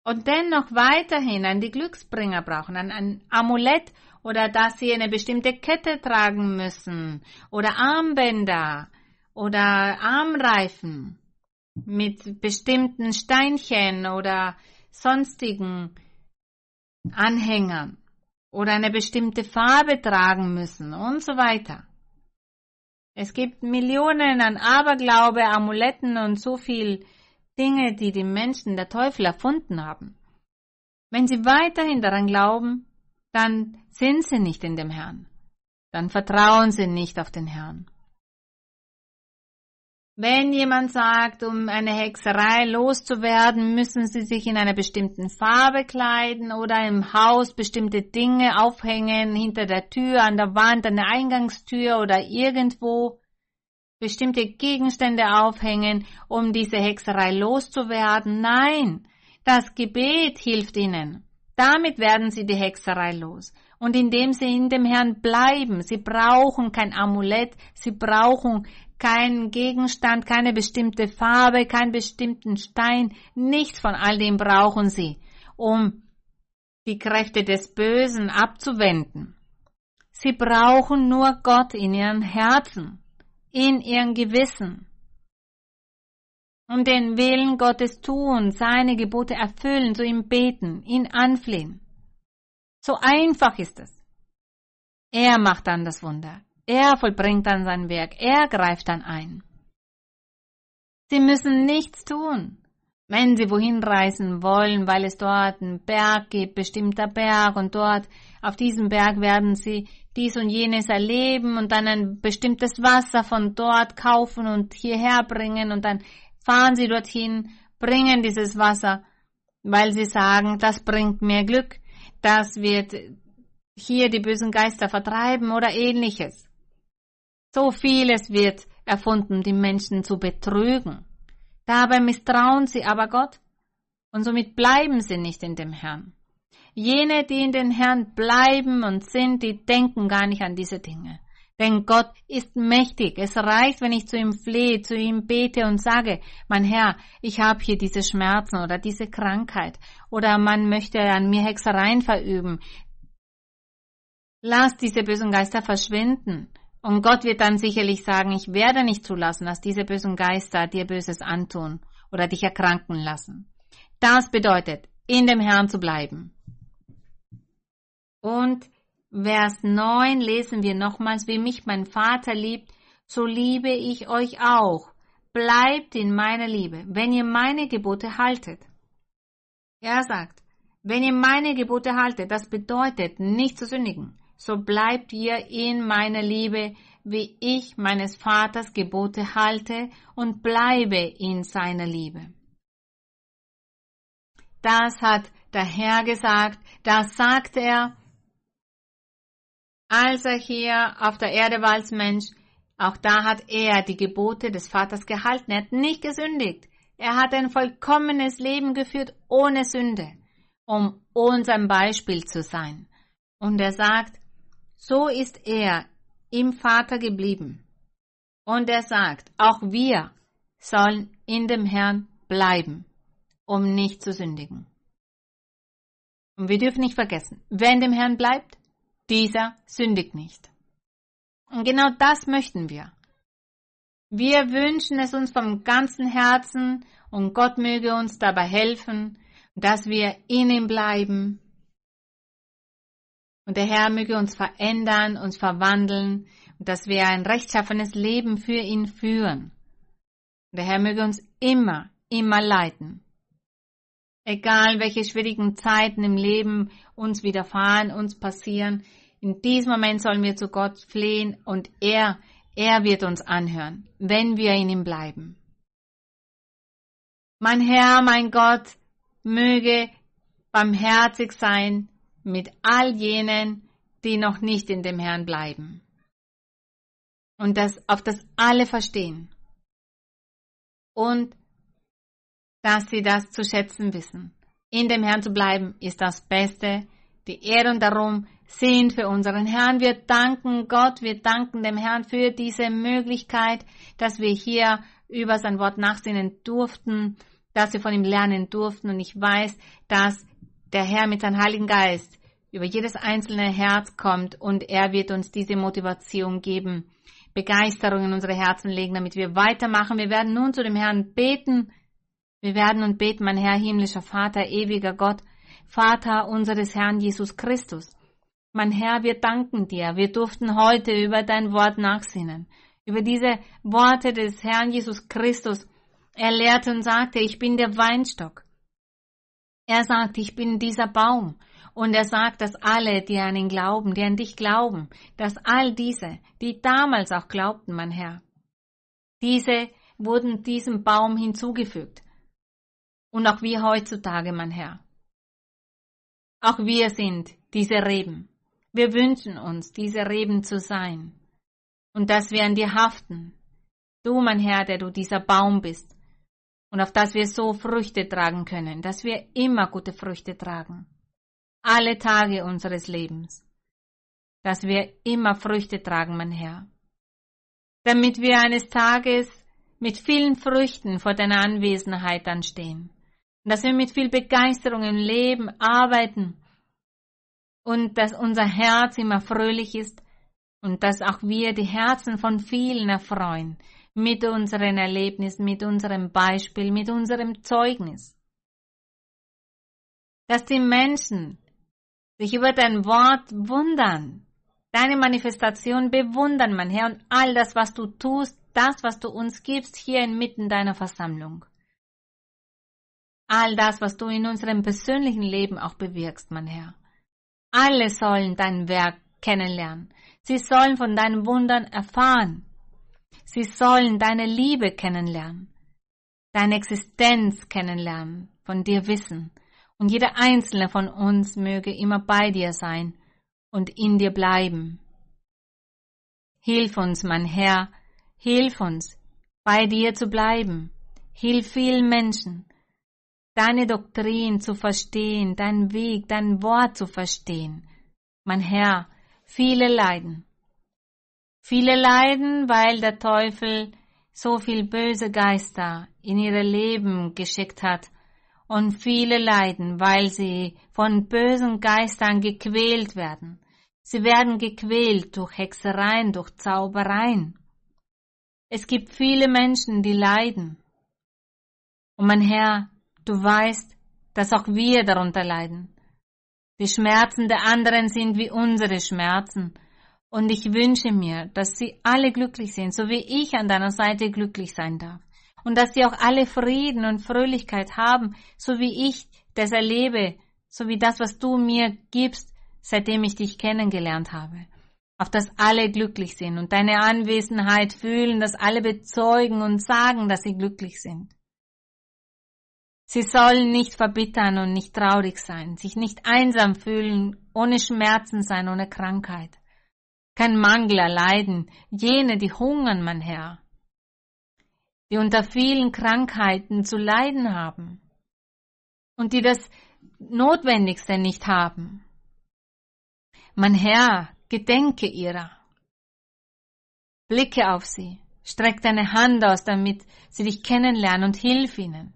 und dennoch weiterhin an die Glücksbringer brauchen, an ein Amulett oder dass sie eine bestimmte Kette tragen müssen oder Armbänder oder Armreifen mit bestimmten Steinchen oder sonstigen Anhängern oder eine bestimmte Farbe tragen müssen und so weiter. Es gibt Millionen an Aberglaube, Amuletten und so viel Dinge, die die Menschen der Teufel erfunden haben. Wenn sie weiterhin daran glauben, dann sind sie nicht in dem Herrn. Dann vertrauen sie nicht auf den Herrn. Wenn jemand sagt, um eine Hexerei loszuwerden, müssen sie sich in einer bestimmten Farbe kleiden oder im Haus bestimmte Dinge aufhängen, hinter der Tür, an der Wand, an der Eingangstür oder irgendwo, bestimmte Gegenstände aufhängen, um diese Hexerei loszuwerden. Nein, das Gebet hilft ihnen. Damit werden sie die Hexerei los. Und indem sie in dem Herrn bleiben, sie brauchen kein Amulett, sie brauchen keinen Gegenstand, keine bestimmte Farbe, keinen bestimmten Stein, nichts von all dem brauchen sie, um die Kräfte des Bösen abzuwenden. Sie brauchen nur Gott in ihren Herzen in ihrem Gewissen und den Willen Gottes tun, seine Gebote erfüllen, zu ihm beten, ihn anflehen. So einfach ist es. Er macht dann das Wunder. Er vollbringt dann sein Werk. Er greift dann ein. Sie müssen nichts tun. wenn sie wohin reisen wollen, weil es dort einen Berg gibt, bestimmter Berg und dort auf diesem Berg werden sie dies und jenes erleben und dann ein bestimmtes Wasser von dort kaufen und hierher bringen und dann fahren sie dorthin, bringen dieses Wasser, weil sie sagen, das bringt mir Glück, das wird hier die bösen Geister vertreiben oder ähnliches. So vieles wird erfunden, die Menschen zu betrügen. Dabei misstrauen sie aber Gott und somit bleiben sie nicht in dem Herrn. Jene, die in den Herrn bleiben und sind, die denken gar nicht an diese Dinge. Denn Gott ist mächtig. Es reicht, wenn ich zu ihm flehe, zu ihm bete und sage, mein Herr, ich habe hier diese Schmerzen oder diese Krankheit oder man möchte an mir Hexereien verüben. Lass diese bösen Geister verschwinden. Und Gott wird dann sicherlich sagen, ich werde nicht zulassen, dass diese bösen Geister dir Böses antun oder dich erkranken lassen. Das bedeutet, in dem Herrn zu bleiben. Und Vers 9 lesen wir nochmals, wie mich mein Vater liebt, so liebe ich euch auch. Bleibt in meiner Liebe, wenn ihr meine Gebote haltet. Er sagt, wenn ihr meine Gebote haltet, das bedeutet nicht zu sündigen so bleibt ihr in meiner Liebe, wie ich meines Vaters Gebote halte und bleibe in seiner Liebe. Das hat der Herr gesagt, das sagt er, als er hier auf der Erde war als Mensch, auch da hat er die Gebote des Vaters gehalten, er hat nicht gesündigt, er hat ein vollkommenes Leben geführt ohne Sünde, um uns Beispiel zu sein. Und er sagt, so ist er im Vater geblieben. Und er sagt, auch wir sollen in dem Herrn bleiben, um nicht zu sündigen. Und wir dürfen nicht vergessen, wer in dem Herrn bleibt, dieser sündigt nicht. Und genau das möchten wir. Wir wünschen es uns vom ganzen Herzen und Gott möge uns dabei helfen, dass wir in ihm bleiben und der Herr möge uns verändern, uns verwandeln dass wir ein rechtschaffenes Leben für ihn führen. Und der Herr möge uns immer, immer leiten. Egal welche schwierigen Zeiten im Leben uns widerfahren, uns passieren, in diesem Moment sollen wir zu Gott flehen und er, er wird uns anhören, wenn wir in ihm bleiben. Mein Herr, mein Gott, möge barmherzig sein mit all jenen, die noch nicht in dem Herrn bleiben. Und das, auf das alle verstehen. Und dass sie das zu schätzen wissen. In dem Herrn zu bleiben ist das Beste. Die Ehre und darum sind für unseren Herrn. Wir danken Gott, wir danken dem Herrn für diese Möglichkeit, dass wir hier über sein Wort nachsinnen durften, dass wir von ihm lernen durften. Und ich weiß, dass der Herr mit seinem Heiligen Geist über jedes einzelne Herz kommt und er wird uns diese Motivation geben, Begeisterung in unsere Herzen legen, damit wir weitermachen. Wir werden nun zu dem Herrn beten. Wir werden und beten, mein Herr, himmlischer Vater, ewiger Gott, Vater unseres Herrn Jesus Christus. Mein Herr, wir danken dir. Wir durften heute über dein Wort nachsinnen. Über diese Worte des Herrn Jesus Christus. Er lehrte und sagte, ich bin der Weinstock. Er sagt, ich bin dieser Baum. Und er sagt, dass alle, die an ihn glauben, die an dich glauben, dass all diese, die damals auch glaubten, mein Herr, diese wurden diesem Baum hinzugefügt. Und auch wir heutzutage, mein Herr. Auch wir sind diese Reben. Wir wünschen uns, diese Reben zu sein. Und dass wir an dir haften. Du, mein Herr, der du dieser Baum bist und auf das wir so Früchte tragen können, dass wir immer gute Früchte tragen. Alle Tage unseres Lebens. Dass wir immer Früchte tragen, mein Herr. Damit wir eines Tages mit vielen Früchten vor deiner Anwesenheit anstehen. Und dass wir mit viel Begeisterung im Leben arbeiten. Und dass unser Herz immer fröhlich ist und dass auch wir die Herzen von vielen erfreuen, mit unseren Erlebnissen, mit unserem Beispiel, mit unserem Zeugnis. Dass die Menschen sich über dein Wort wundern, deine Manifestation bewundern, mein Herr, und all das, was du tust, das, was du uns gibst, hier inmitten deiner Versammlung. all das, was du in unserem persönlichen Leben auch bewirkst, mein Herr. Alle sollen dein Werk kennenlernen. Sie sollen von deinen Wundern erfahren. Sie sollen deine Liebe kennenlernen, deine Existenz kennenlernen, von dir wissen. Und jeder einzelne von uns möge immer bei dir sein und in dir bleiben. Hilf uns, mein Herr, hilf uns, bei dir zu bleiben. Hilf vielen Menschen, deine Doktrin zu verstehen, deinen Weg, dein Wort zu verstehen. Mein Herr, viele leiden. Viele leiden, weil der Teufel so viel böse Geister in ihre Leben geschickt hat. Und viele leiden, weil sie von bösen Geistern gequält werden. Sie werden gequält durch Hexereien, durch Zaubereien. Es gibt viele Menschen, die leiden. Und mein Herr, du weißt, dass auch wir darunter leiden. Die Schmerzen der anderen sind wie unsere Schmerzen. Und ich wünsche mir, dass sie alle glücklich sind, so wie ich an deiner Seite glücklich sein darf. Und dass sie auch alle Frieden und Fröhlichkeit haben, so wie ich das erlebe, so wie das, was du mir gibst, seitdem ich dich kennengelernt habe. Auf dass alle glücklich sind und deine Anwesenheit fühlen, dass alle bezeugen und sagen, dass sie glücklich sind. Sie sollen nicht verbittern und nicht traurig sein, sich nicht einsam fühlen, ohne Schmerzen sein, ohne Krankheit. Kein Mangel erleiden, jene, die hungern, mein Herr, die unter vielen Krankheiten zu leiden haben und die das Notwendigste nicht haben. Mein Herr, gedenke ihrer. Blicke auf sie, streck deine Hand aus, damit sie dich kennenlernen und hilf ihnen.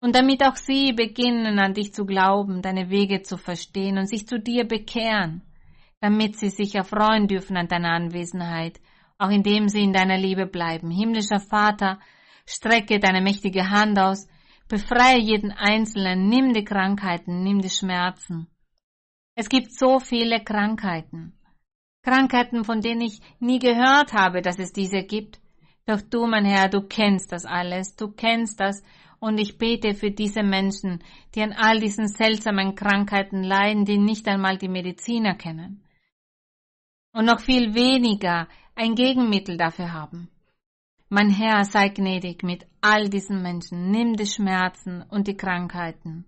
Und damit auch sie beginnen an dich zu glauben, deine Wege zu verstehen und sich zu dir bekehren, damit sie sich erfreuen dürfen an deiner Anwesenheit, auch indem sie in deiner Liebe bleiben. Himmlischer Vater, strecke deine mächtige Hand aus, befreie jeden Einzelnen, nimm die Krankheiten, nimm die Schmerzen. Es gibt so viele Krankheiten. Krankheiten, von denen ich nie gehört habe, dass es diese gibt. Doch du, mein Herr, du kennst das alles, du kennst das und ich bete für diese Menschen, die an all diesen seltsamen Krankheiten leiden, die nicht einmal die Mediziner kennen. Und noch viel weniger ein Gegenmittel dafür haben. Mein Herr, sei gnädig mit all diesen Menschen, nimm die Schmerzen und die Krankheiten.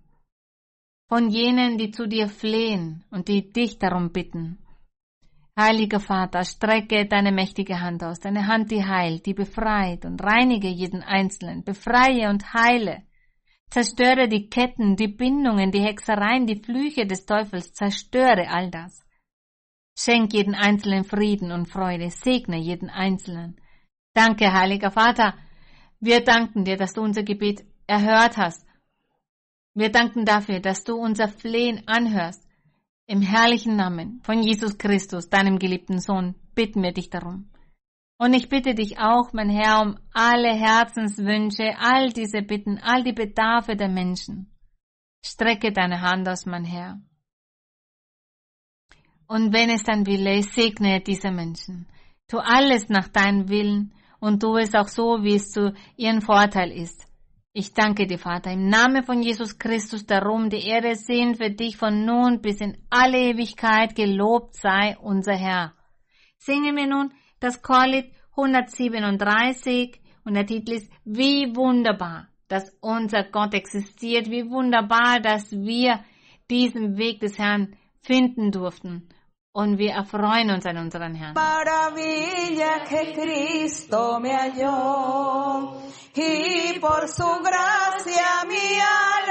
Von jenen, die zu dir flehen und die dich darum bitten. Heiliger Vater, strecke deine mächtige Hand aus, deine Hand, die heilt, die befreit und reinige jeden Einzelnen, befreie und heile. Zerstöre die Ketten, die Bindungen, die Hexereien, die Flüche des Teufels, zerstöre all das. Schenk jeden Einzelnen Frieden und Freude, segne jeden Einzelnen. Danke, heiliger Vater. Wir danken dir, dass du unser Gebet erhört hast. Wir danken dafür, dass du unser Flehen anhörst. Im herrlichen Namen von Jesus Christus, deinem geliebten Sohn, bitten wir dich darum. Und ich bitte dich auch, mein Herr, um alle Herzenswünsche, all diese Bitten, all die Bedarfe der Menschen. Strecke deine Hand aus, mein Herr. Und wenn es dein Wille ist, segne diese Menschen. Tu alles nach deinem Willen und tu es auch so, wie es zu ihrem Vorteil ist. Ich danke dir, Vater, im Namen von Jesus Christus darum, die Ehre sind für dich von nun bis in alle Ewigkeit, gelobt sei unser Herr. Singen wir nun das Chorlied 137 und der Titel ist Wie wunderbar, dass unser Gott existiert, wie wunderbar, dass wir diesen Weg des Herrn finden durften und wir erfreuen uns an unseren Herrn. Maravilla que Cristo me halló y por su gracia mi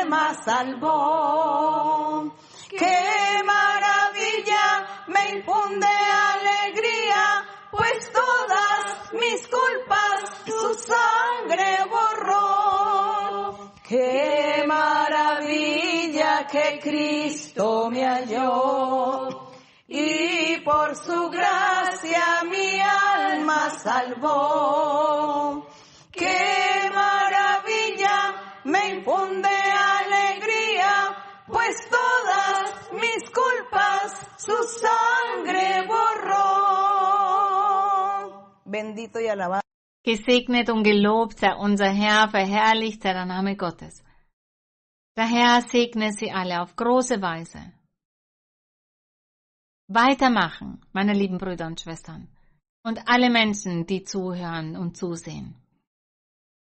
alma salvó. Qué maravilla me infunde alegría, pues todas mis culpas su sangre borró. Qué maravilla que Cristo me halló y por su gracia mi alma salvó. Qué maravilla me infunde alegría, pues todas mis culpas su sangre borró. Bendito y alabado. Gesegnet und gelobt sei unser Herr, verherrlicht sei der Name Gottes. Der Herr segne Sie alle auf große Weise. Weitermachen, meine lieben Brüder und Schwestern. Und alle Menschen, die zuhören und zusehen.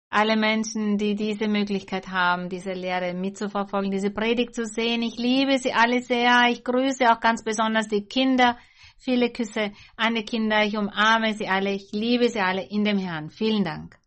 Alle Menschen, die diese Möglichkeit haben, diese Lehre mitzuverfolgen, diese Predigt zu sehen. Ich liebe sie alle sehr. Ich grüße auch ganz besonders die Kinder. Viele Küsse an die Kinder. Ich umarme sie alle. Ich liebe sie alle in dem Herrn. Vielen Dank.